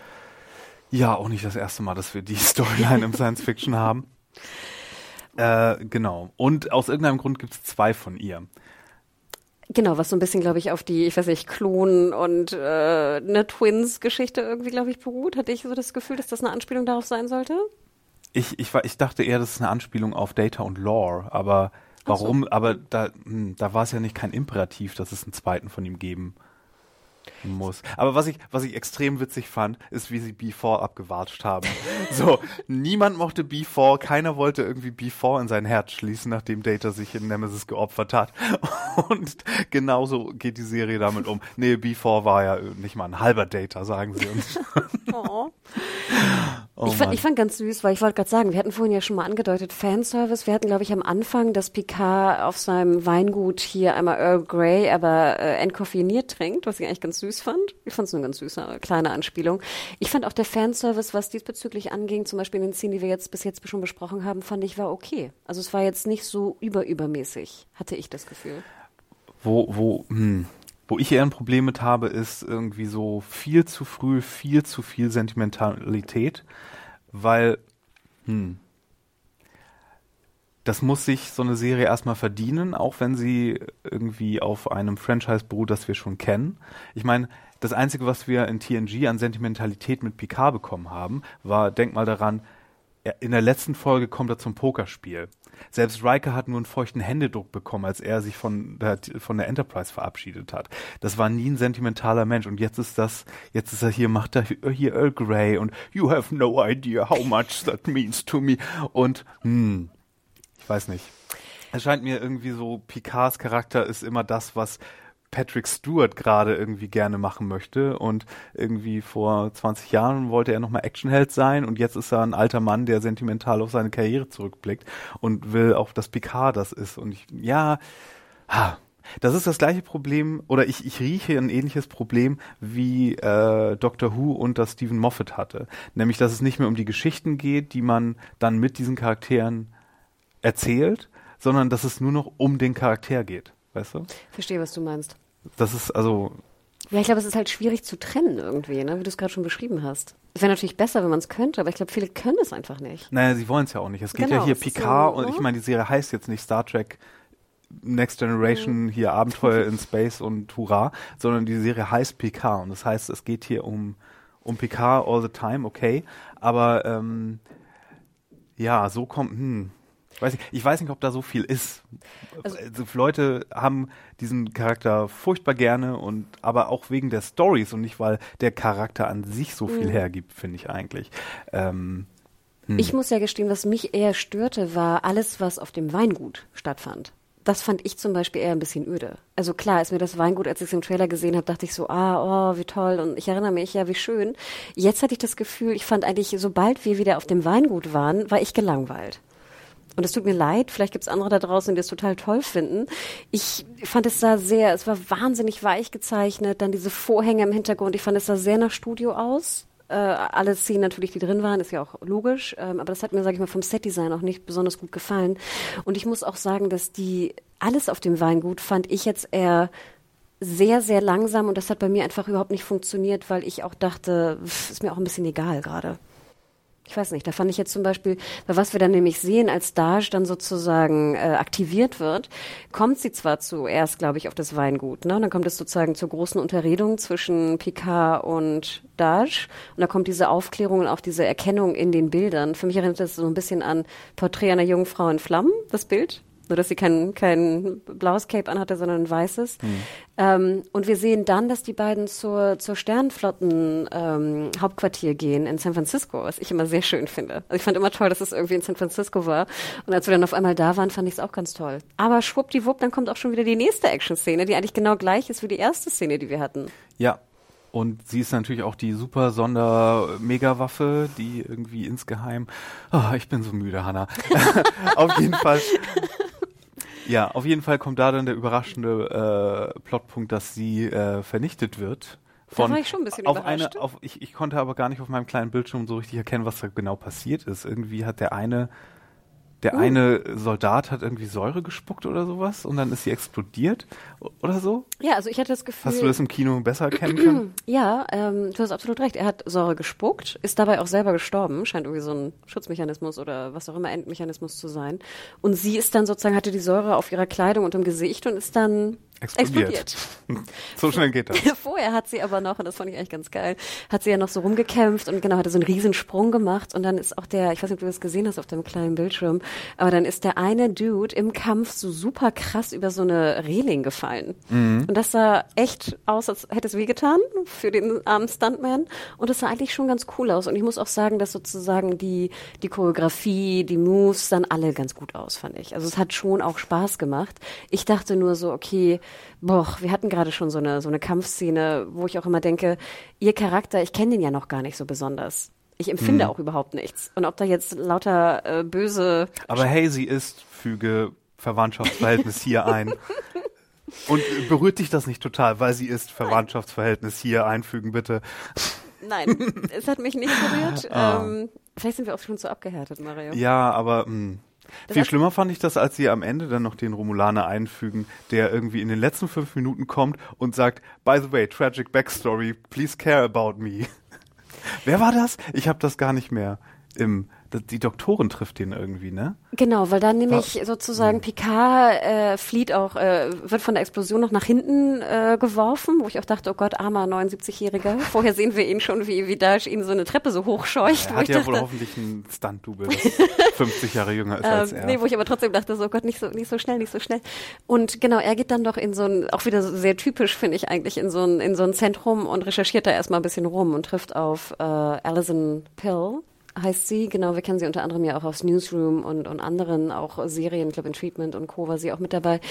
ja, auch nicht das erste Mal, dass wir die Storyline im Science Fiction haben. Äh, genau. Und aus irgendeinem Grund gibt es zwei von ihr. Genau, was so ein bisschen, glaube ich, auf die, ich weiß nicht, Klon- und äh, eine Twins-Geschichte irgendwie, glaube ich, beruht. Hatte ich so das Gefühl, dass das eine Anspielung darauf sein sollte? Ich, ich, ich dachte eher, das ist eine Anspielung auf Data und Lore, aber warum? Aber da, hm, da war es ja nicht kein Imperativ, dass es einen zweiten von ihm geben muss. Aber was ich, was ich extrem witzig fand, ist, wie sie B4 abgewatscht haben. so, niemand mochte B4, keiner wollte irgendwie B4 in sein Herz schließen, nachdem Data sich in Nemesis geopfert hat. Und genauso geht die Serie damit um. Nee, B4 war ja nicht mal ein halber Data, sagen sie uns. Oh. Oh ich, fand, ich fand ganz süß, weil ich wollte gerade sagen, wir hatten vorhin ja schon mal angedeutet, Fanservice. Wir hatten, glaube ich, am Anfang, dass Picard auf seinem Weingut hier einmal Earl Grey, aber äh, entkoffeiniert trinkt, was ich eigentlich ganz süß fand. Ich fand es eine ganz süße, kleine Anspielung. Ich fand auch der Fanservice, was diesbezüglich anging, zum Beispiel in den Szenen, die wir jetzt bis jetzt schon besprochen haben, fand ich war okay. Also es war jetzt nicht so überübermäßig, hatte ich das Gefühl. wo, wo, hm, wo ich eher ein Problem mit habe, ist irgendwie so viel zu früh, viel zu viel Sentimentalität, weil, hm, das muss sich so eine Serie erstmal verdienen, auch wenn sie irgendwie auf einem Franchise beruht, das wir schon kennen. Ich meine, das Einzige, was wir in TNG an Sentimentalität mit Picard bekommen haben, war, denk mal daran, in der letzten Folge kommt er zum Pokerspiel. Selbst Riker hat nur einen feuchten Händedruck bekommen, als er sich von der, von der Enterprise verabschiedet hat. Das war nie ein sentimentaler Mensch. Und jetzt ist das, jetzt ist er hier, macht er hier Earl Grey und you have no idea how much that means to me. Und, hm, ich weiß nicht. Es scheint mir irgendwie so, Picards Charakter ist immer das, was Patrick Stewart gerade irgendwie gerne machen möchte. Und irgendwie vor 20 Jahren wollte er nochmal Actionheld sein und jetzt ist er ein alter Mann, der sentimental auf seine Karriere zurückblickt und will auch, dass Picard das ist. Und ich, ja, ha, das ist das gleiche Problem, oder ich, ich rieche ein ähnliches Problem, wie äh, Doctor Who und das Stephen Moffat hatte. Nämlich, dass es nicht mehr um die Geschichten geht, die man dann mit diesen Charakteren erzählt, sondern dass es nur noch um den Charakter geht. Weißt du? Verstehe, was du meinst. Das ist also Ja, ich glaube, es ist halt schwierig zu trennen irgendwie, ne? wie du es gerade schon beschrieben hast. Es wäre natürlich besser, wenn man es könnte, aber ich glaube, viele können es einfach nicht. Naja, sie wollen es ja auch nicht. Es geht Genau, ja hier Picard so, und ich ne? meine, die Serie heißt jetzt nicht Star Trek Next Generation, hier Abenteuer in Space und Hurra, sondern die Serie heißt Picard und das heißt, es geht hier um, um Picard all the time, okay, aber ähm, ja, so kommt, hm, weiß, nicht, ich weiß nicht, ob da so viel ist. Also- Also, Leute haben diesen Charakter furchtbar gerne und aber auch wegen der Stories und nicht, weil der Charakter an sich so viel hergibt, finde ich eigentlich. Ähm, hm. Ich muss ja gestehen, was mich eher störte, war alles, was auf dem Weingut stattfand. Das fand ich zum Beispiel eher ein bisschen öde. Also klar, als mir das Weingut, als ich es im Trailer gesehen habe, dachte ich so, ah, oh, wie toll. Und ich erinnere mich, ja, wie schön. Jetzt hatte ich das Gefühl, ich fand eigentlich, sobald wir wieder auf dem Weingut waren, war ich gelangweilt. Und es tut mir leid, vielleicht gibt es andere da draußen, die es total toll finden. Ich fand es sah sehr, es war wahnsinnig weich gezeichnet, dann diese Vorhänge im Hintergrund. Ich fand es sah sehr nach Studio aus. Äh, alle Szenen natürlich, die drin waren, ist ja auch logisch. Ähm, aber das hat mir, sage ich mal, vom Setdesign auch nicht besonders gut gefallen. Und ich muss auch sagen, dass die alles auf dem Weingut fand ich jetzt eher sehr, sehr langsam und das hat bei mir einfach überhaupt nicht funktioniert, weil ich auch dachte, pff, ist mir auch ein bisschen egal gerade. Ich weiß nicht, da fand ich jetzt zum Beispiel, bei was wir dann nämlich sehen, als Dage dann sozusagen äh, aktiviert wird, kommt sie zwar zuerst, glaube ich, auf das Weingut, ne? Und dann kommt es sozusagen zur großen Unterredung zwischen Picard und Dage. Und da kommt diese Aufklärung und auch diese Erkennung in den Bildern. Für mich erinnert das so ein bisschen an Porträt einer jungen Frau in Flammen, das Bild. Nur, dass sie kein, kein blaues Cape anhatte, sondern ein weißes. Ähm, und wir sehen dann, dass die beiden zur, zur Sternenflotten ähm, Hauptquartier gehen in San Francisco, was ich immer sehr schön finde. Also ich fand immer toll, dass es irgendwie in San Francisco war. Und als wir dann auf einmal da waren, fand ich es auch ganz toll. Aber schwuppdiwupp, dann kommt auch schon wieder die nächste Action-Szene, die eigentlich genau gleich ist wie die erste Szene, die wir hatten. Ja. Und sie ist natürlich auch die super Sonder-Megawaffe, die irgendwie insgeheim. Oh, ich bin so müde, Hanna. auf jeden Fall. Ja, auf jeden Fall kommt da dann der überraschende äh, Plotpunkt, dass sie äh, vernichtet wird. Da war ich schon ein bisschen auf überrascht. Eine, auf, ich, ich konnte aber gar nicht auf meinem kleinen Bildschirm so richtig erkennen, was da genau passiert ist. Irgendwie hat der eine, der Uh. eine Soldat hat irgendwie Säure gespuckt oder sowas und dann ist sie explodiert oder so. Ja, also ich hatte das Gefühl. Hast du das im Kino besser erkennen können? Ja, ähm, du hast absolut recht. Er hat Säure gespuckt, ist dabei auch selber gestorben, scheint irgendwie so ein Schutzmechanismus oder was auch immer Endmechanismus zu sein. Und sie ist dann sozusagen, hatte die Säure auf ihrer Kleidung und im Gesicht und ist dann Explodiert. so schnell geht das. Vorher hat sie aber noch, und das fand ich eigentlich ganz geil, hat sie ja noch so rumgekämpft und genau, hatte so einen Riesensprung gemacht und dann ist auch der, ich weiß nicht, ob du das gesehen hast auf deinem kleinen Bildschirm, aber dann ist der eine Dude im Kampf so super krass über so eine Reling gefallen. Und das sah echt aus, als hätte es wehgetan für den armen Stuntman und das sah eigentlich schon ganz cool aus und ich muss auch sagen, dass sozusagen die, die Choreografie, die Moves sahen alle ganz gut aus, fand ich. Also es hat schon auch Spaß gemacht. Ich dachte nur so, okay, boah, wir hatten gerade schon so eine, so eine Kampfszene, wo ich auch immer denke, ihr Charakter, ich kenne den ja noch gar nicht so besonders. Ich empfinde auch überhaupt nichts. Und ob da jetzt lauter äh, böse Aber hey, sie ist, füge Verwandtschaftsverhältnis hier ein. Und berührt dich das nicht total, weil sie ist Verwandtschaftsverhältnis hier einfügen, bitte. Nein, es hat mich nicht berührt. Ah. Ähm, vielleicht sind wir auch schon zu abgehärtet, Mario. Ja, aber mh. Das viel schlimmer fand ich das, als sie am Ende dann noch den Romulaner einfügen, der irgendwie in den letzten fünf Minuten kommt und sagt, by the way, tragic backstory, please care about me. Wer war das? Ich habe das gar nicht mehr im. Die Doktorin trifft den irgendwie, ne? Genau, weil dann nämlich sozusagen Picard äh, flieht auch, äh, wird von der Explosion noch nach hinten äh, geworfen, wo ich auch dachte, oh Gott, armer 79-Jähriger. Vorher sehen wir ihn schon, wie, wie Dash ihn so eine Treppe so hochscheucht. Er hat ja dachte, wohl hoffentlich einen Stunt-Double, das 50 Jahre jünger ist als Ähm, er. nee, wo ich aber trotzdem dachte, so oh Gott, nicht so, nicht so schnell, nicht so schnell. Und genau, er geht dann doch in so ein, auch wieder sehr typisch, finde ich eigentlich, in so ein, in so ein Zentrum und recherchiert da erstmal ein bisschen rum und trifft auf äh, Alison Pill. Heißt sie, genau, wir kennen sie unter anderem ja auch aus Newsroom und, und anderen auch Serien, ich glaube in Treatment und Co. war sie auch mit dabei.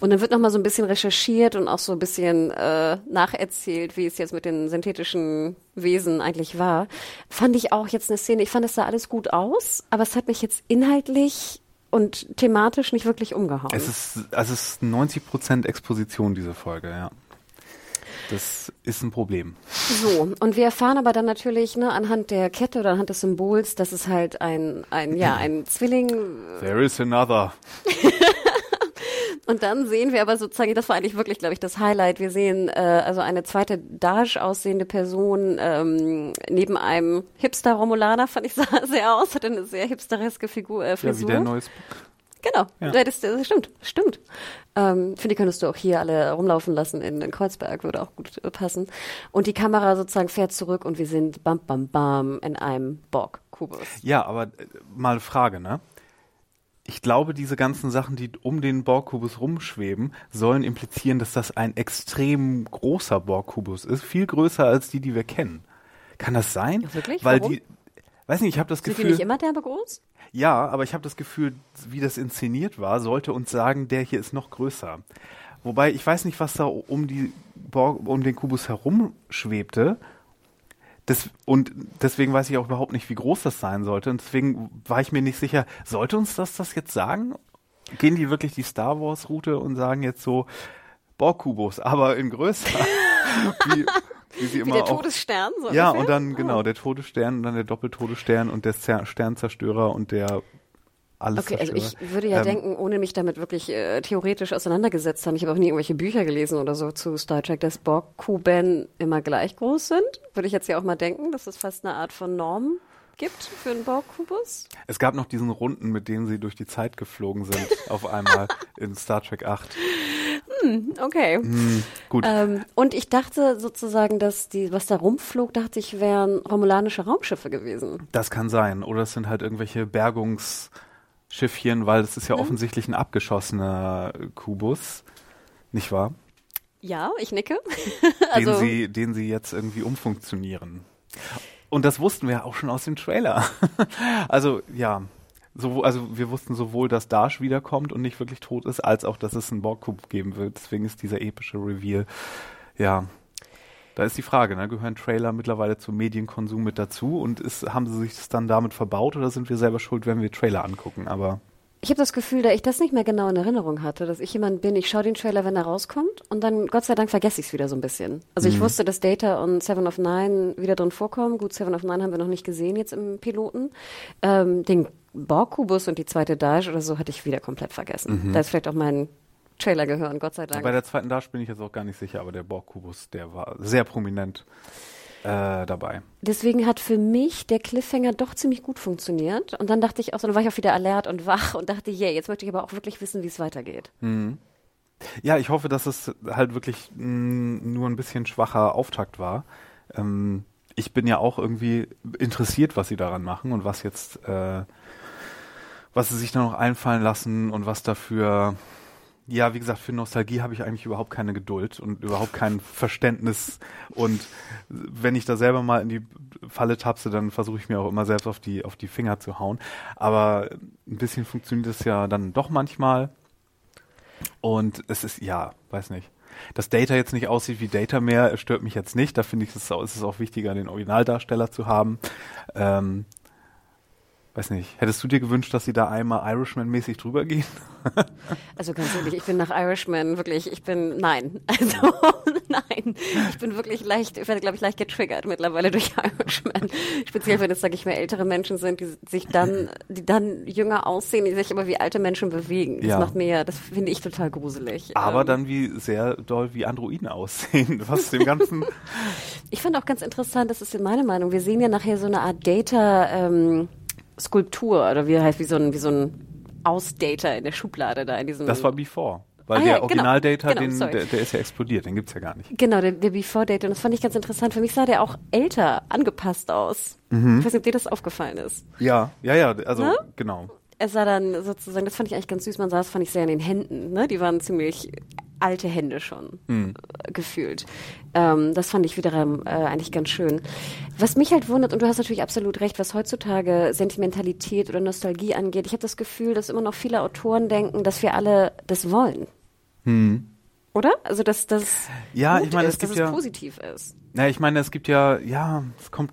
Und dann wird nochmal so ein bisschen recherchiert und auch so ein bisschen äh, nacherzählt, wie es jetzt mit den synthetischen Wesen eigentlich war. Fand ich auch jetzt eine Szene, ich fand es sah alles gut aus, aber es hat mich jetzt inhaltlich und thematisch nicht wirklich umgehauen. Es ist, also es ist 90% Exposition, diese Folge, ja. Das ist ein Problem. So, und wir erfahren aber dann natürlich ne, anhand der Kette oder anhand des Symbols, dass es halt ein, ein, ja, ein Zwilling, There is another. Und dann sehen wir aber sozusagen, das war eigentlich wirklich, glaube ich, das Highlight. Wir sehen äh, also eine zweite Dash aussehende Person ähm, neben einem Hipster-Romulaner, fand ich, sah sehr aus, hatte eine sehr hipstereske Figur, äh, Frisur. Ja, wie der neues Genau, ja. das, das stimmt, stimmt. Ähm, finde ich, könntest du auch hier alle rumlaufen lassen in, in Kreuzberg, würde auch gut passen. Und die Kamera sozusagen fährt zurück und wir sind bam, bam, bam in einem Borg-Kubus. Ja, aber äh, mal Frage, ne? Ich glaube, diese ganzen Sachen, die um den Borg-Kubus rumschweben, sollen implizieren, dass das ein extrem großer Borg-Kubus ist, viel größer als die, die wir kennen. Kann das sein? Ja, wirklich? Weil Warum? die, weiß nicht, ich habe das Sind Gefühl. die nicht immer derbe groß? Ja, aber ich habe das Gefühl, wie das inszeniert war, sollte uns sagen, der hier ist noch größer. Wobei ich weiß nicht, was da um die Borg, um den Kubus herum schwebte. Das, und deswegen weiß ich auch überhaupt nicht, wie groß das sein sollte. Und deswegen war ich mir nicht sicher, sollte uns das das jetzt sagen? Gehen die wirklich die Star Wars Route und sagen jetzt so Borg-Kubus, aber in größer? wie, wie sie Wie immer der Todesstern? So ja, und dann, genau, der Todesstern und dann der Doppeltodesstern und der Zer Sternzerstörer und der alles Okay, also ich würde ja Ähm, denken, ohne mich damit wirklich äh, theoretisch auseinandergesetzt haben, ich habe auch nie irgendwelche Bücher gelesen oder so zu Star Trek, dass Borg-Kuben immer gleich groß sind. Würde ich jetzt ja auch mal denken, dass es fast eine Art von Norm gibt für einen Borg-Kubus. Es gab noch diesen Runden, mit denen sie durch die Zeit geflogen sind, auf einmal in Star Trek 8. Okay. Hm, gut. Ähm, und ich dachte sozusagen, dass die, was da rumflog, dachte ich, wären romulanische Raumschiffe gewesen. Das kann sein. Oder es sind halt irgendwelche Bergungsschiffchen, weil es ist ja offensichtlich ein abgeschossener Kubus. Nicht wahr? Ja, ich nicke. also, den, sie, den sie jetzt irgendwie umfunktionieren. Und das wussten wir auch schon aus dem Trailer. also, ja. So, also wir wussten sowohl, dass Dash wiederkommt und nicht wirklich tot ist, als auch, dass es einen Borg-Kub geben wird. Deswegen ist dieser epische Reveal, ja, da ist die Frage, ne? gehören Trailer mittlerweile zum Medienkonsum mit dazu und ist, haben sie sich das dann damit verbaut oder sind wir selber schuld, wenn wir Trailer angucken? Aber Ich habe das Gefühl, da ich das nicht mehr genau in Erinnerung hatte, dass ich jemand bin, ich schaue den Trailer, wenn er rauskommt und dann, Gott sei Dank, vergesse ich es wieder so ein bisschen. Also ich wusste, dass Data und Seven of Nine wieder drin vorkommen. Gut, Seven of Nine haben wir noch nicht gesehen jetzt im Piloten. Ähm, den Borg-Kubus und die zweite Dash oder so hatte ich wieder komplett vergessen. Da ist vielleicht auch mein Trailer gehören, Gott sei Dank. bei der zweiten Dash bin ich jetzt auch gar nicht sicher, aber der Borg-Kubus, der war sehr prominent äh, dabei. Deswegen hat für mich der Cliffhanger doch ziemlich gut funktioniert. Und dann dachte ich auch, so, dann war ich auch wieder alert und wach und dachte, yeah, jetzt möchte ich aber auch wirklich wissen, wie es weitergeht. Ja, ich hoffe, dass es halt wirklich mh, nur ein bisschen schwacher Auftakt war. Ähm, ich bin ja auch irgendwie interessiert, was sie daran machen und was jetzt, äh, was sie sich da noch einfallen lassen und was dafür, ja, wie gesagt, für Nostalgie habe ich eigentlich überhaupt keine Geduld und überhaupt kein Verständnis. Und wenn ich da selber mal in die Falle tapse, dann versuche ich mir auch immer selbst auf die, auf die Finger zu hauen. Aber ein bisschen funktioniert es ja dann doch manchmal. Und es ist, ja, weiß nicht. Dass Data jetzt nicht aussieht wie Data mehr, stört mich jetzt nicht. Da finde ich, es ist, es auch wichtiger, den Originaldarsteller zu haben. Ähm, weiß nicht. Hättest du dir gewünscht, dass sie da einmal Irishman-mäßig drüber gehen? Also ganz ehrlich, ich bin nach Irishman wirklich, ich bin, nein, also nein, ich bin wirklich leicht, ich werde glaube ich leicht getriggert mittlerweile durch Irishman. Speziell wenn es, sage ich mal, ältere Menschen sind, die sich dann, die dann jünger aussehen, die sich aber wie alte Menschen bewegen. Das Ja. macht mir ja, das finde ich total gruselig. Aber Ähm, dann wie sehr doll wie Androiden aussehen. Was dem Ganzen. Ich fand auch ganz interessant, das ist meine Meinung, wir sehen ja nachher so eine Art Data, ähm, Skulptur oder wie heißt, wie so ein, wie so ein Ausdata in der Schublade da in diesem. Das war Before. Weil Ah ja, der genau. Originaldata, Genau, sorry. der, der ist ja explodiert, den gibt's ja gar nicht. Genau, der, der Before Date. Und das fand ich ganz interessant. Für mich sah der auch älter angepasst aus. Mhm. Ich weiß nicht, ob dir das aufgefallen ist. Ja, ja, ja, also Ne? genau. Er sah dann sozusagen, das fand ich eigentlich ganz süß, man sah es, fand ich sehr in den Händen. Ne? Die waren ziemlich alte Hände schon Mhm. äh, gefühlt. Ähm, das fand ich wiederum äh, eigentlich ganz schön. Was mich halt wundert, und du hast natürlich absolut recht, was heutzutage Sentimentalität oder Nostalgie angeht, ich habe das Gefühl, dass immer noch viele Autoren denken, dass wir alle das wollen. Oder? Also, dass das. Ja, ich meine, ist, es gibt dass ja- es positiv ist. Na, ich meine, es gibt ja, ja, es kommt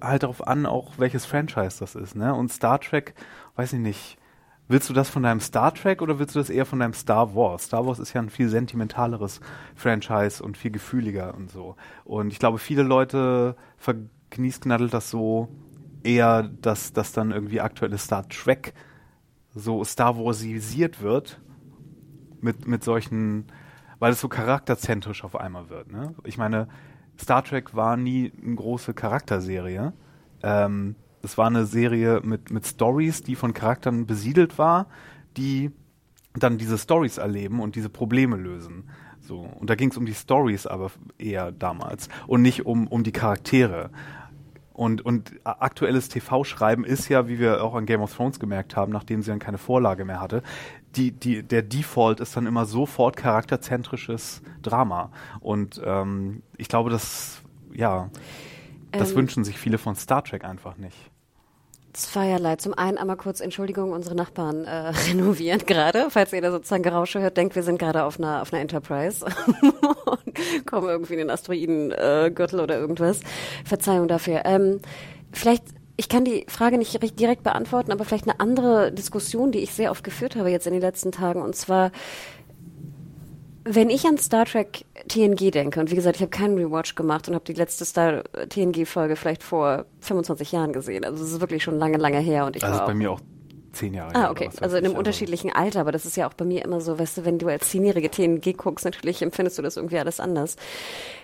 halt darauf an, auch welches Franchise das ist, ne? Und Star Trek, weiß ich nicht. Willst du das von deinem Star Trek oder willst du das eher von deinem Star Wars? Star Wars ist ja ein viel sentimentaleres Franchise und viel gefühliger und so. Und ich glaube, viele Leute vergniesknaddelt das so eher, dass das dann irgendwie aktuelle Star Trek so Star Warsisiert wird mit, mit solchen, weil es so charakterzentrisch auf einmal wird. Ne? Ich meine, Star Trek war nie eine große Charakterserie. Ähm, es war eine Serie mit, mit Stories, die von Charakteren besiedelt war, die dann diese Stories erleben und diese Probleme lösen. So. Und da ging es um die Stories aber eher damals und nicht um, um die Charaktere. Und, und aktuelles TV-Schreiben ist ja, wie wir auch an Game of Thrones gemerkt haben, nachdem sie dann keine Vorlage mehr hatte, die, die, der Default ist dann immer sofort charakterzentrisches Drama. Und ähm, ich glaube, das, ja, das ähm, wünschen sich viele von Star Trek einfach nicht. Zweierlei. Zum einen einmal kurz Entschuldigung, unsere Nachbarn äh, renovieren gerade. Falls ihr da sozusagen Gerausche hört, denkt, wir sind gerade auf einer, auf einer Enterprise und kommen irgendwie in den Asteroidengürtel äh, oder irgendwas. Verzeihung dafür. Ähm, vielleicht ich kann die Frage nicht direkt beantworten, aber vielleicht eine andere Diskussion, die ich sehr oft geführt habe jetzt in den letzten Tagen. Und zwar, wenn ich an Star Trek TNG denke, und wie gesagt, ich habe keinen Rewatch gemacht und habe die letzte Star TNG-Folge vielleicht vor 25 Jahren gesehen. Also es ist wirklich schon lange, lange her. Und ich also war bei mir auch zehn Jahre. Ah, okay. Also in einem unterschiedlichen Alter, aber das ist ja auch bei mir immer so, weißt du, wenn du als zehnjährige TNG guckst, natürlich empfindest du das irgendwie alles anders.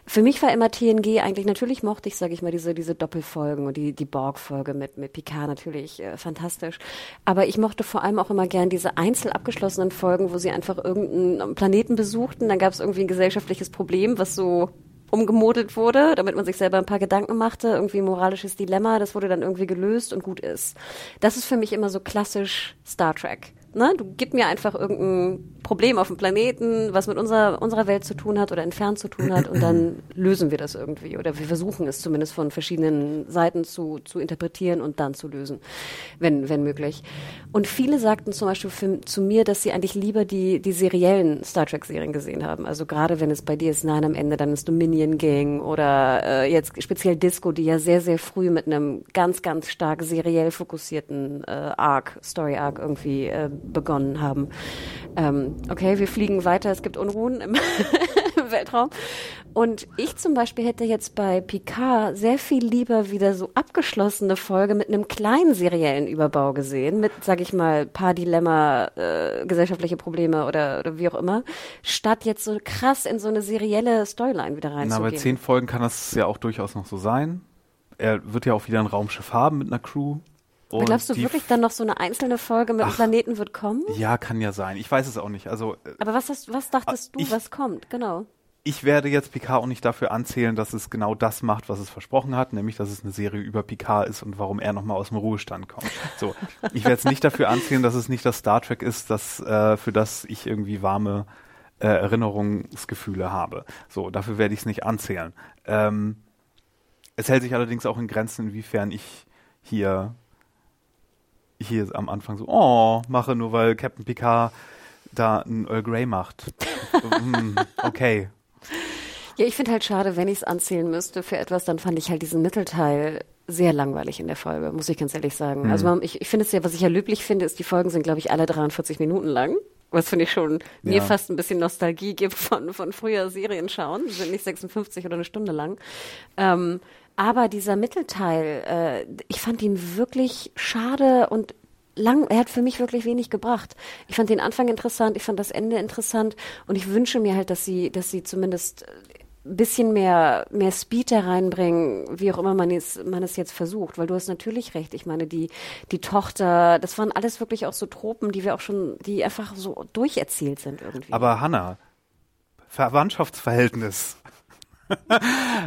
Für mich war immer TNG eigentlich, natürlich mochte ich, sage ich mal, diese, diese Doppelfolgen und die, die Borg-Folge mit, mit Picard natürlich äh, fantastisch. Aber ich mochte vor allem auch immer gern diese einzel abgeschlossenen Folgen, wo sie einfach irgendeinen Planeten besuchten, dann gab es irgendwie ein gesellschaftliches Problem, was so umgemodelt wurde, damit man sich selber ein paar Gedanken machte, irgendwie moralisches Dilemma, das wurde dann irgendwie gelöst und gut ist. Das ist für mich immer so klassisch Star Trek ne, du gib mir einfach irgendein Problem auf dem Planeten, was mit unserer, unserer Welt zu tun hat oder entfernt zu tun hat und dann lösen wir das irgendwie oder wir versuchen es zumindest von verschiedenen Seiten zu, zu interpretieren und dann zu lösen, wenn, wenn möglich. Und viele sagten zum Beispiel für, zu mir, dass sie eigentlich lieber die, die seriellen Star Trek Serien gesehen haben. Also gerade wenn es bei DS9 am Ende dann ist Dominion ging oder äh, jetzt speziell Disco, die ja sehr, sehr früh mit einem ganz, ganz stark seriell fokussierten äh, Arc, Story Arc irgendwie äh, begonnen haben. Ähm, okay, wir fliegen weiter, es gibt Unruhen im, Weltraum. Und ich zum Beispiel hätte jetzt bei Picard sehr viel lieber wieder so abgeschlossene Folge mit einem kleinen seriellen Überbau gesehen, mit, sag ich mal, paar Dilemma, äh, gesellschaftliche Probleme oder, oder wie auch immer, statt jetzt so krass in so eine serielle Storyline wieder reinzugehen. Na, bei zehn Folgen kann das ja auch durchaus noch so sein. Er wird ja auch wieder ein Raumschiff haben mit einer Crew. Und glaubst du wirklich dann noch so eine einzelne Folge mit Ach, dem Planeten wird kommen? Ja, kann ja sein. Ich weiß es auch nicht. Also, äh, Aber was, hast, was dachtest du, ich, was kommt? Genau. Ich werde jetzt Picard auch nicht dafür anzählen, dass es genau das macht, was es versprochen hat, nämlich, dass es eine Serie über Picard ist und warum er nochmal aus dem Ruhestand kommt. So, ich werde jetzt nicht dafür anzählen, dass es nicht das Star Trek ist, das, äh, für das ich irgendwie warme äh, Erinnerungsgefühle habe. So, dafür werde ich es nicht anzählen. Ähm, es hält sich allerdings auch in Grenzen, inwiefern ich hier hier am Anfang so, oh, mache nur weil Captain Picard da ein Earl Grey macht. Hm, okay. Ja, ich finde halt schade, wenn ich es anzählen müsste für etwas, dann fand ich halt diesen Mittelteil sehr langweilig in der Folge, muss ich ganz ehrlich sagen. Mhm. Also ich, ich finde es ja, was ich ja löblich finde, ist, die Folgen sind, glaube ich, alle 43 Minuten lang. Was finde ich schon mir fast ein bisschen Nostalgie gibt von, von früher Serien schauen. Die sind nicht 56 oder eine Stunde lang. Ähm, aber dieser Mittelteil, äh, ich fand ihn wirklich schade und lang, er hat für mich wirklich wenig gebracht. Ich fand den Anfang interessant, ich fand das Ende interessant und ich wünsche mir halt, dass sie, dass sie zumindest ein bisschen mehr, mehr Speed da reinbringen, wie auch immer man es, man es jetzt versucht, weil du hast natürlich recht. Ich meine, die, die Tochter, das waren alles wirklich auch so Tropen, die wir auch schon, die einfach so durcherzählt sind irgendwie. Aber Hanna, Verwandtschaftsverhältnis.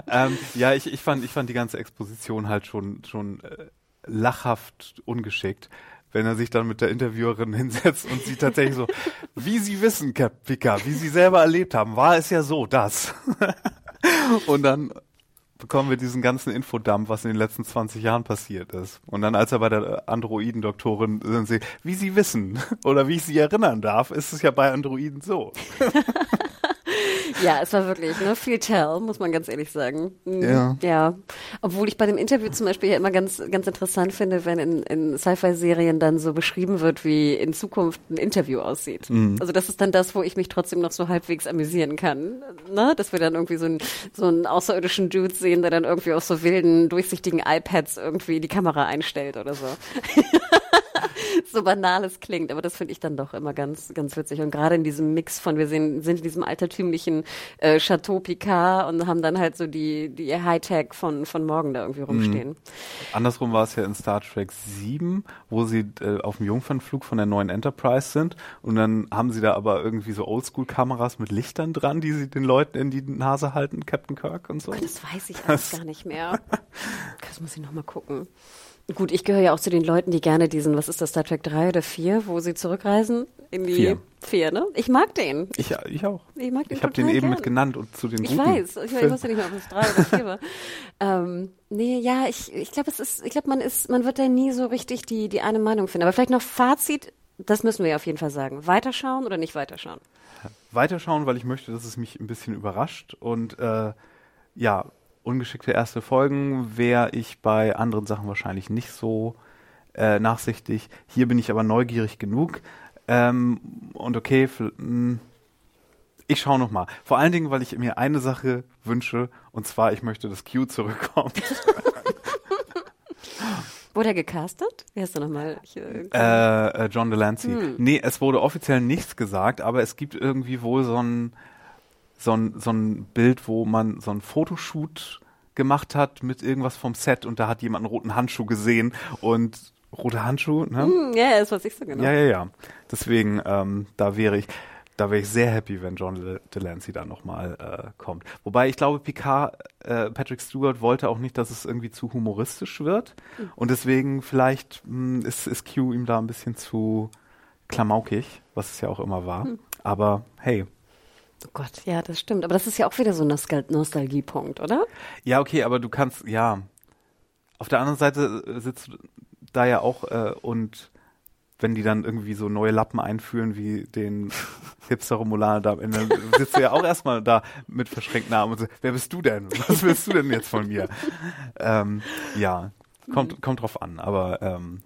Ähm, ja, ich, ich, fand, ich fand die ganze Exposition halt schon, schon äh, lachhaft ungeschickt, wenn er sich dann mit der Interviewerin hinsetzt und sie tatsächlich so, wie Sie wissen, Cap Picard, wie Sie selber erlebt haben, war es ja so, das. und dann bekommen wir diesen ganzen Infodump, was in den letzten 20 Jahren passiert ist. Und dann, als er bei der Androidendoktorin sind sie, wie Sie wissen oder wie ich Sie erinnern darf, ist es ja bei Androiden so. Ja, es war wirklich, ne, viel Tell, muss man ganz ehrlich sagen. Mhm. Ja. Ja. Obwohl ich bei dem Interview zum Beispiel ja immer ganz, ganz interessant finde, wenn in, in Sci-Fi-Serien dann so beschrieben wird, wie in Zukunft ein Interview aussieht. Mhm. Also das ist dann das, wo ich mich trotzdem noch so halbwegs amüsieren kann. Ne? Dass wir dann irgendwie so einen, so einen außerirdischen Dude sehen, der dann irgendwie auf so wilden, durchsichtigen iPads irgendwie die Kamera einstellt oder so. so banal es klingt, aber das finde ich dann doch immer ganz, ganz witzig. Und gerade in diesem Mix von, wir sind, sind in diesem altertümlichen äh, Chateau Picard und haben dann halt so die, die Hightech von, von morgen da irgendwie rumstehen. Mhm. Andersrum war es ja in Star Trek 7, wo sie äh, auf dem Jungfernflug von der neuen Enterprise sind und dann haben sie da aber irgendwie so Oldschool-Kameras mit Lichtern dran, die sie den Leuten in die Nase halten, Captain Kirk und so. das weiß ich alles gar nicht mehr. Das muss ich nochmal gucken. Gut, ich gehöre ja auch zu den Leuten, die gerne diesen, was ist das, Star Trek 3 oder 4, wo sie zurückreisen? In die vier. vier ne? Ich mag den. Ich, ich auch. Ich mag den Ich habe den eben gern. mit genannt und zu den Ich guten. weiß, ich, ich wusste nicht mehr, ob es drei oder vier war. Ähm, nee, ja, ich, ich glaube, es ist, ich glaube, man ist, man wird da nie so richtig die, die eine Meinung finden. Aber vielleicht noch Fazit, das müssen wir ja auf jeden Fall sagen. Weiterschauen oder nicht weiterschauen? Weiterschauen, weil ich möchte, dass es mich ein bisschen überrascht und äh, ja, ungeschickte erste Folgen wäre ich bei anderen Sachen wahrscheinlich nicht so äh, nachsichtig. Hier bin ich aber neugierig genug. Ähm, und okay, mh, ich schaue noch mal. Vor allen Dingen, weil ich mir eine Sache wünsche, und zwar, ich möchte, dass Q zurückkommt. Wurde er gecastet? Wie heißt er nochmal? Äh, äh, äh, John Delancey. Hm. Nee, es wurde offiziell nichts gesagt, aber es gibt irgendwie wohl so ein, so ein, so ein Bild, wo man so ein Fotoshoot gemacht hat mit irgendwas vom Set und da hat jemand einen roten Handschuh gesehen und rote Handschuh, ne? hm, ja, das weiß ich so genau. Ja, ja, ja. Deswegen, ähm, da wäre ich, da wäre ich sehr happy, wenn John Del- Delancey da nochmal äh, kommt. Wobei ich glaube, Picard, äh, Patrick Stewart wollte auch nicht, dass es irgendwie zu humoristisch wird. Und deswegen vielleicht mh, ist, ist Q ihm da ein bisschen zu klamaukig, was es ja auch immer war. Aber hey, Oh Gott, ja, das stimmt. Aber das ist ja auch wieder so ein Nostal Nostalgiepunkt, oder? Ja, okay, aber du kannst, ja. Auf der anderen Seite äh, sitzt du da ja auch äh, und wenn die dann irgendwie so neue Lappen einführen wie den Hipster-Romulaner da am Ende, sitzt du ja auch erstmal da mit verschränkten Armen und so, wer bist du denn? Was willst du denn jetzt von mir? Ähm, ja, kommt, kommt drauf an, aber ähm,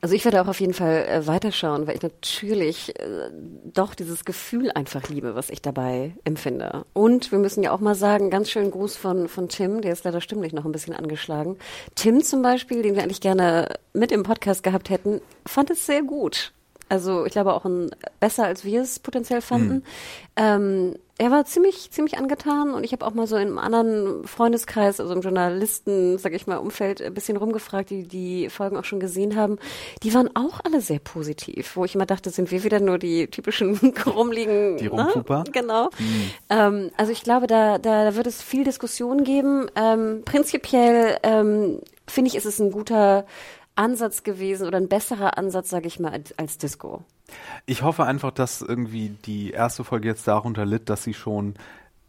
Also ich werde auch auf jeden Fall äh, weiterschauen, weil ich natürlich äh, doch dieses Gefühl einfach liebe, was ich dabei empfinde. Und wir müssen ja auch mal sagen, ganz schön Gruß von, von Tim, der ist leider stimmlich noch ein bisschen angeschlagen. Tim zum Beispiel, den wir eigentlich gerne mit im Podcast gehabt hätten, fand es sehr gut. Also ich glaube auch ein, besser, als wir es potenziell fanden. Ähm, er war ziemlich, ziemlich angetan und ich habe auch mal so in einem anderen Freundeskreis, also im Journalisten, sag ich mal, Umfeld ein bisschen rumgefragt, die die Folgen auch schon gesehen haben. Die waren auch alle sehr positiv, wo ich immer dachte, sind wir wieder nur die typischen Krummligen. Die Rumpuper? Ne? Genau. Ähm, also ich glaube, da, da, da wird es viel Diskussion geben. Ähm, prinzipiell ähm, finde ich, ist es ein guter Ansatz gewesen oder ein besserer Ansatz, sage ich mal, als, Disco. ich hoffe einfach, dass irgendwie die erste Folge jetzt darunter litt, dass sie schon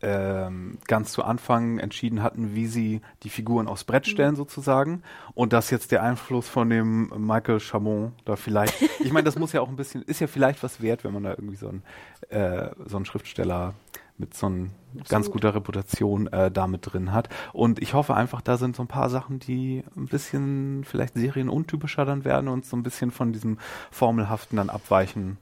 ähm, ganz zu Anfang entschieden hatten, wie sie die Figuren aufs Brett stellen sozusagen und dass jetzt der Einfluss von dem Michael Chamon da vielleicht, ich meine, das muss ja auch ein bisschen, ist ja vielleicht was wert, wenn man da irgendwie so einen, äh, so einen Schriftsteller mit so einer ganz guter Reputation äh, da mit drin hat. Und ich hoffe einfach, da sind so ein paar Sachen, die ein bisschen vielleicht serienuntypischer dann werden und so ein bisschen von diesem Formelhaften dann abweichen.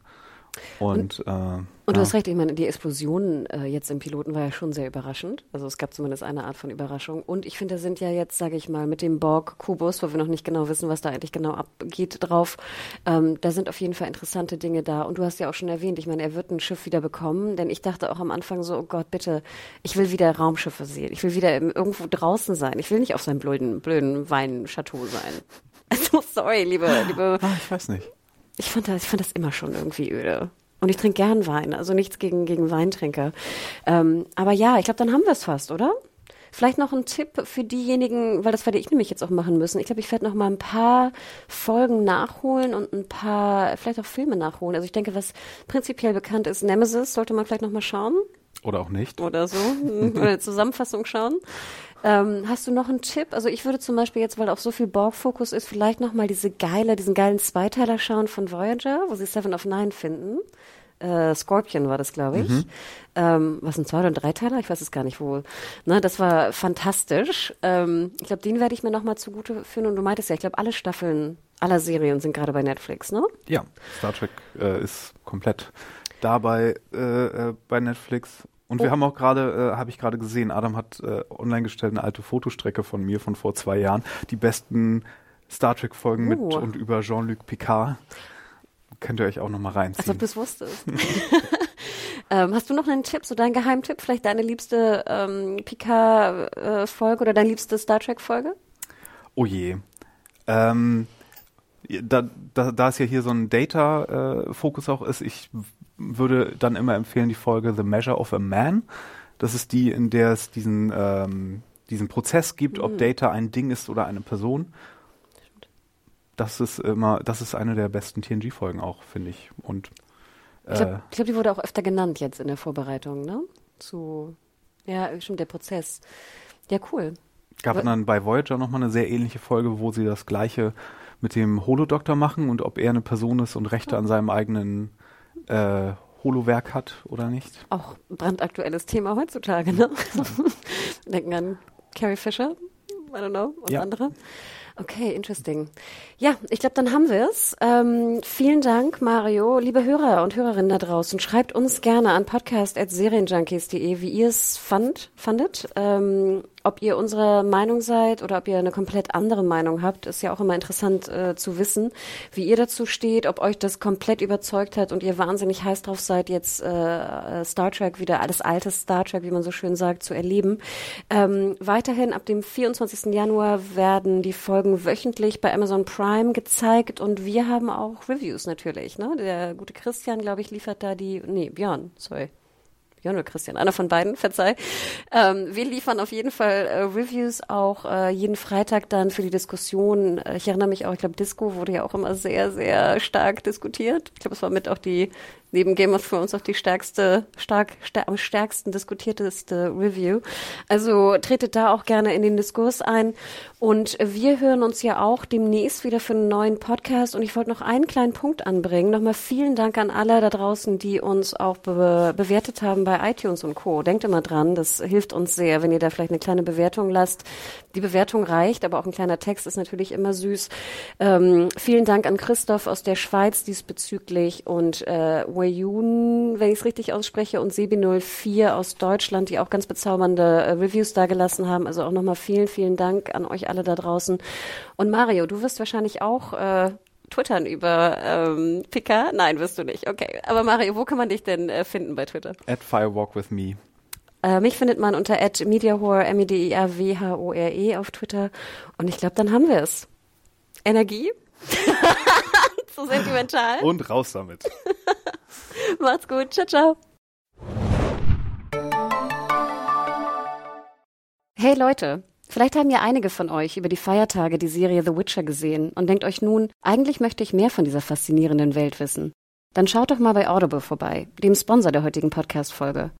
Und, äh, Und du ja. hast recht, ich meine, die Explosion äh, jetzt im Piloten war ja schon sehr überraschend. Also es gab zumindest eine Art von Überraschung. Und ich finde, da sind ja jetzt, sage ich mal, mit dem Borg-Kubus, wo wir noch nicht genau wissen, was da eigentlich genau abgeht drauf, ähm, da sind auf jeden Fall interessante Dinge da. Und du hast ja auch schon erwähnt, ich meine, er wird ein Schiff wieder bekommen, denn ich dachte auch am Anfang so, oh Gott, bitte, ich will wieder Raumschiffe sehen. Ich will wieder irgendwo draußen sein. Ich will nicht auf seinem blöden, blöden Weinchateau sein. Also, sorry, liebe, liebe Ah, ich weiß nicht. Ich fand das, ich fand das immer schon irgendwie öde. Und ich trinke gern Wein, also nichts gegen, gegen Weintrinker. Ähm, aber ja, ich glaube, dann haben wir es fast, oder? Vielleicht noch ein Tipp für diejenigen, weil das werde ich nämlich jetzt auch machen müssen. Ich glaube, ich werde noch mal ein paar Folgen nachholen und ein paar, vielleicht auch Filme nachholen. Also ich denke, was prinzipiell bekannt ist, Nemesis sollte man vielleicht noch mal schauen Oder auch nicht. oder so, oder eine Zusammenfassung schauen. Ähm, hast du noch einen Tipp? Also ich würde zum Beispiel jetzt, weil auch so viel Borg-Fokus ist, vielleicht noch mal diese geile, diesen geilen Zweiteiler schauen von Voyager, wo sie Seven of Nine finden. Äh, Scorpion war das, glaube ich. Ähm, was ein Zwei- oder ein Dreiteiler? Ich weiß es gar nicht wo. Ne, das war fantastisch. Ähm, ich glaube, den werde ich mir noch mal zugute führen. Und du meintest ja, ich glaube, alle Staffeln aller Serien sind gerade bei Netflix, ne? Ja, Star Trek äh, ist komplett dabei äh, äh, bei Netflix. Und wir Oh. haben auch gerade, äh, habe ich gerade gesehen, Adam hat äh, online gestellt eine alte Fotostrecke von mir von vor zwei Jahren. Die besten Star Trek Folgen mit Uh. und über Jean-Luc Picard. Könnt ihr euch auch nochmal Als ob reinziehen. du es wusstest. ähm, hast du noch einen Tipp, so deinen Geheimtipp? Vielleicht deine liebste ähm, Picard-Folge oder deine liebste Star Trek-Folge? Oh je. Ähm, da, da, da es ja hier so ein Data-Fokus auch ist, ich würde dann immer empfehlen die Folge The Measure of a Man. Das ist die, in der es diesen, ähm, diesen Prozess gibt, ob Data ein Ding ist oder eine Person. Das ist immer, das ist eine der besten TNG-Folgen auch, finde ich. Und Ich äh, glaube, glaub, die wurde auch öfter genannt jetzt in der Vorbereitung, ne? Zu, ja, stimmt, der Prozess. Ja, cool. gab Aber- dann bei Voyager nochmal eine sehr ähnliche Folge, wo sie das gleiche mit dem Holodoktor machen und ob er eine Person ist und Rechte an seinem eigenen äh, Holowerk hat oder nicht. Auch brandaktuelles Thema heutzutage, ne? Denken an Carrie Fisher, I don't know, und Ja. andere. Okay, interesting. Ja, ich glaube, dann haben wir es. Ähm, vielen Dank, Mario. Liebe Hörer und Hörerinnen da draußen, schreibt uns gerne an podcast.serienjunkies.de, wie ihr es fand, fandet. Ähm, ob ihr unserer Meinung seid oder ob ihr eine komplett andere Meinung habt, ist ja auch immer interessant äh, zu wissen, wie ihr dazu steht, ob euch das komplett überzeugt hat und ihr wahnsinnig heiß drauf seid, jetzt äh, äh, Star Trek wieder, alles alte Star Trek, wie man so schön sagt, zu erleben. Ähm, weiterhin ab dem 24. Januar werden die Folgen wöchentlich bei Amazon Prime gezeigt und wir haben auch Reviews natürlich. Ne? Der gute Christian, glaube ich, liefert da die, nee, Björn, sorry. Björn oder Christian, einer von beiden, verzeih. Ähm, wir liefern auf jeden Fall äh, Reviews auch äh, jeden Freitag dann für die Diskussion. Äh, ich erinnere mich auch, ich glaube, Disco wurde ja auch immer sehr, sehr stark diskutiert. Ich glaube, es war mit auch die, neben Game of Thrones auch die stärkste, stark, stär, am stärksten diskutierteste Review. Also tretet da auch gerne in den Diskurs ein. Und wir hören uns ja auch demnächst wieder für einen neuen Podcast. Und ich wollte noch einen kleinen Punkt anbringen. Nochmal vielen Dank an alle da draußen, die uns auch be bewertet haben bei iTunes und Co. Denkt immer dran, das hilft uns sehr, wenn ihr da vielleicht eine kleine Bewertung lasst. Die Bewertung reicht, aber auch ein kleiner Text ist natürlich immer süß. Ähm, vielen Dank an Christoph aus der Schweiz diesbezüglich und äh, Wayun, wenn ich es richtig ausspreche, und Sebi04 aus Deutschland, die auch ganz bezaubernde äh, Reviews dagelassen haben. Also auch nochmal vielen, vielen Dank an euch alle da draußen. Und Mario, du wirst wahrscheinlich auch äh, twittern über ähm, Pika? Nein, wirst du nicht. Okay. Aber Mario, wo kann man dich denn äh, finden bei Twitter? At Firewalk with Me. Äh, mich findet man unter @mediahore m e d i a w h o r e auf Twitter und ich glaube, dann haben wir es. Energie? so sentimental. Und raus damit. Macht's gut. Ciao, ciao. Hey Leute, vielleicht haben ja einige von euch über die Feiertage die Serie The Witcher gesehen und denkt euch nun, eigentlich möchte ich mehr von dieser faszinierenden Welt wissen. Dann schaut doch mal bei Audible vorbei, dem Sponsor der heutigen Podcast-Folge.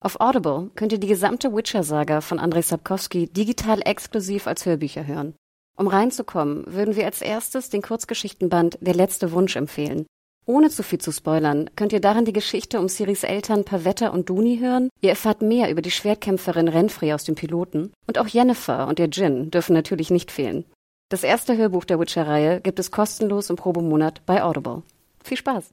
Auf Audible könnt ihr die gesamte Witcher-Saga von Andrzej Sapkowski digital exklusiv als Hörbücher hören. Um reinzukommen, würden wir als erstes den Kurzgeschichtenband Der letzte Wunsch empfehlen. Ohne zu viel zu spoilern, könnt ihr darin die Geschichte um Ciris Eltern Pavetta und Duni hören. Ihr erfahrt mehr über die Schwertkämpferin Renfrey aus dem Piloten. Und auch Jennifer und ihr Djinn dürfen natürlich nicht fehlen. Das erste Hörbuch der Witcher-Reihe gibt es kostenlos im Probemonat bei Audible. Viel Spaß!